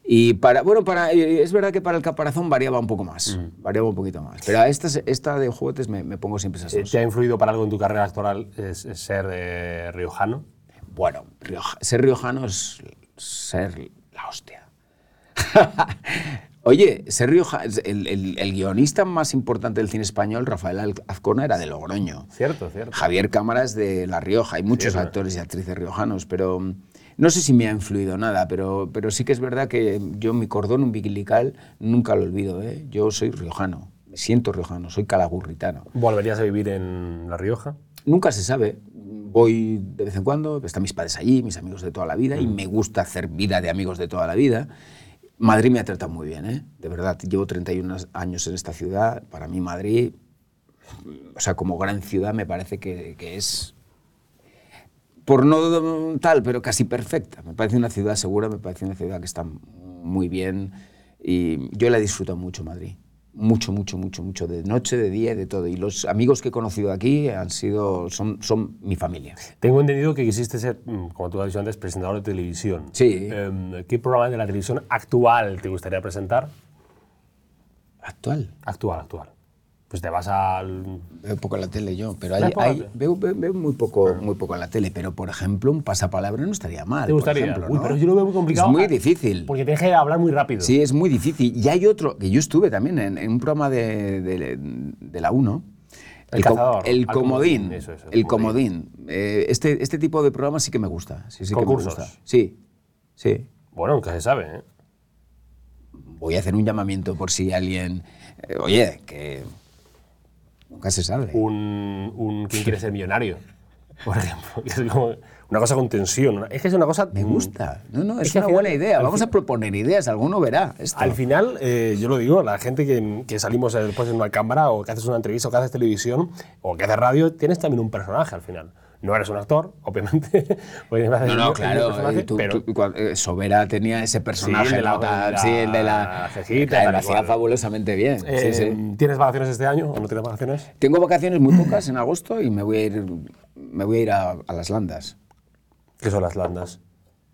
Speaker 3: Y para, bueno, para, eh, es verdad que para el caparazón variaba un poco más, variaba un poquito más. Pero a esta, esta de juguetes me, me pongo siempre esas
Speaker 2: Eh,
Speaker 3: dos.
Speaker 2: ¿Te ha influido para algo en tu carrera actoral es- es ser eh, riojano?
Speaker 3: Bueno, Rioja- ser riojano es ser la hostia. Oye, ser rioja, el, el- el guionista más importante del cine español, Rafael Azcona, era de Logroño.
Speaker 2: Cierto, cierto.
Speaker 3: Javier Cámara es de La Rioja. Hay muchos
Speaker 2: Cierto.
Speaker 3: actores y actrices riojanos, pero mm, no sé si me ha influido nada, pero, pero sí que es verdad que yo mi cordón umbilical nunca lo olvido. ¿eh? Yo soy riojano, me siento riojano, soy calagurritano.
Speaker 2: ¿Volverías a vivir en La Rioja?
Speaker 3: Nunca se sabe. Voy de vez en cuando, están mis padres allí, mis amigos de toda la vida, y me gusta hacer vida de amigos de toda la vida. Madrid me ha tratado muy bien, ¿eh? de verdad. Llevo 31 años en esta ciudad. Para mí Madrid, o sea, como gran ciudad me parece que, que es, por no tal, pero casi perfecta. Me parece una ciudad segura, me parece una ciudad que está muy bien y yo la disfruto mucho Madrid. Mucho, mucho, mucho, mucho, de noche, de día y de todo. Y los amigos que he conocido aquí han sido, son, son mi familia.
Speaker 2: Tengo entendido que quisiste ser, mm, como tú has dicho antes, presentador de televisión.
Speaker 3: Sí.
Speaker 2: Em, ¿Qué programa de la televisión actual te gustaría presentar?
Speaker 3: Actual.
Speaker 2: Actual, actual. Pues te vas al...
Speaker 3: Veo poco la tele yo, pero
Speaker 2: ¿Ves
Speaker 3: hay, veo, veo- veo muy, poco, muy poco la tele. Pero, por ejemplo, un pasapalabra no estaría mal.
Speaker 2: ¿Te
Speaker 3: por
Speaker 2: gustaría?
Speaker 3: ejemplo,
Speaker 2: Uy,
Speaker 3: ¿no?
Speaker 2: pero yo lo veo muy complicado.
Speaker 3: Es muy difícil.
Speaker 2: Porque tienes que hablar muy rápido.
Speaker 3: Sí, es muy difícil. Y hay otro, que yo estuve también en, en un programa de, de- de la 1.
Speaker 2: El cazador,
Speaker 3: comodín.
Speaker 2: comodín, eso, eso, el
Speaker 3: comodín. Eh, este, este tipo de programa sí que me gusta. Sí, sí que me
Speaker 2: Concursos.
Speaker 3: gusta. Sí, sí.
Speaker 2: Bueno, nunca se sabe, ¿eh?
Speaker 3: Voy a hacer un llamamiento por si alguien... eh, oye, que... Nunca se sabe.
Speaker 2: Un, un ¿Quién quiere ser millonario? Por ejemplo. es como una cosa con tensión. Es que es una cosa...
Speaker 3: Me gusta. No, no, es,
Speaker 2: Es
Speaker 3: una
Speaker 2: final-
Speaker 3: buena idea. Vamos a proponer ideas. Alguno verá esto.
Speaker 2: Al final, eh, yo lo digo, la gente que, que salimos eh, después en una cámara o que haces una entrevista o que haces televisión o que haces radio, tienes también un personaje al final. No eres un actor, obviamente.
Speaker 3: No, no, claro. eh, tú-
Speaker 2: pero
Speaker 3: tú- eh, Sobera tenía ese personaje.
Speaker 2: el de la-
Speaker 3: ¿no? Tal,
Speaker 2: la
Speaker 3: sí, el de la.
Speaker 2: cejita,
Speaker 3: hacía fabulosamente bien. sí,
Speaker 2: eh,
Speaker 3: sí.
Speaker 2: ¿Tienes vacaciones este año o no tienes vacaciones?
Speaker 3: Tengo vacaciones muy pocas en agosto y me voy a ir, me voy a, ir a, a las Landas.
Speaker 2: ¿Qué son las landas?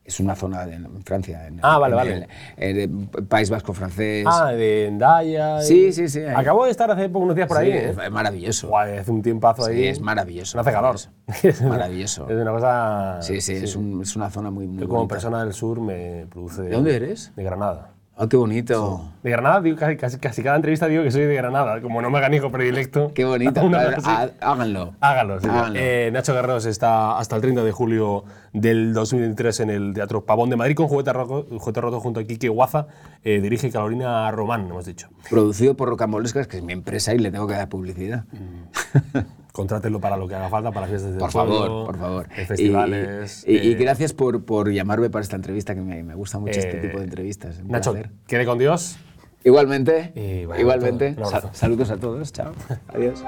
Speaker 3: Es una zona de, Francia. En,
Speaker 2: Ah, vale,
Speaker 3: en
Speaker 2: vale.
Speaker 3: el- en el País Vasco francés.
Speaker 2: Ah, de Endaya.
Speaker 3: Sí, sí, sí, ahí.
Speaker 2: Acabo de estar hace poco unos días por
Speaker 3: Sí,
Speaker 2: ahí, ¿eh?
Speaker 3: es maravilloso.
Speaker 2: Guay, hace un tiempazo
Speaker 3: Sí,
Speaker 2: ahí.
Speaker 3: es maravilloso.
Speaker 2: No hace calor.
Speaker 3: maravilloso. Maravilloso.
Speaker 2: Es una cosa.
Speaker 3: Sí, sí, Es, un- es una zona muy, muy
Speaker 2: Yo como
Speaker 3: bonita.
Speaker 2: persona del sur me produce.
Speaker 3: ¿De dónde eres?
Speaker 2: De Granada.
Speaker 3: Ah, qué bonito.
Speaker 2: De Granada, digo, casi, casi, casi cada entrevista digo que soy de Granada, como no me hagan hijo predilecto.
Speaker 3: Qué bonito. Háganlo.
Speaker 2: Hágalo, sí.
Speaker 3: Háganlo.
Speaker 2: Eh, Nacho Guerreros está hasta el 30 de julio del 2023 en el Teatro Pavón de Madrid con Juguete Roto, Juguete Roto junto a Quique Guaza. Eh, dirige Carolina Román, hemos dicho.
Speaker 3: Producido por Rocambolescas, que es mi empresa y le tengo que dar publicidad.
Speaker 2: Contrátenlo para lo que haga falta, para fiestas del
Speaker 3: Por
Speaker 2: pueblo,
Speaker 3: favor, por favor.
Speaker 2: festivales.
Speaker 3: Y, y- y
Speaker 2: eh,
Speaker 3: gracias por, por llamarme para esta entrevista, que me, me gusta mucho este
Speaker 2: eh,
Speaker 3: tipo de entrevistas. Un
Speaker 2: Nacho,
Speaker 3: placer.
Speaker 2: quede con Dios.
Speaker 3: Igualmente,
Speaker 2: Y vaya
Speaker 3: igualmente.
Speaker 2: todo.
Speaker 3: Saludos a todos. Chao. Adiós.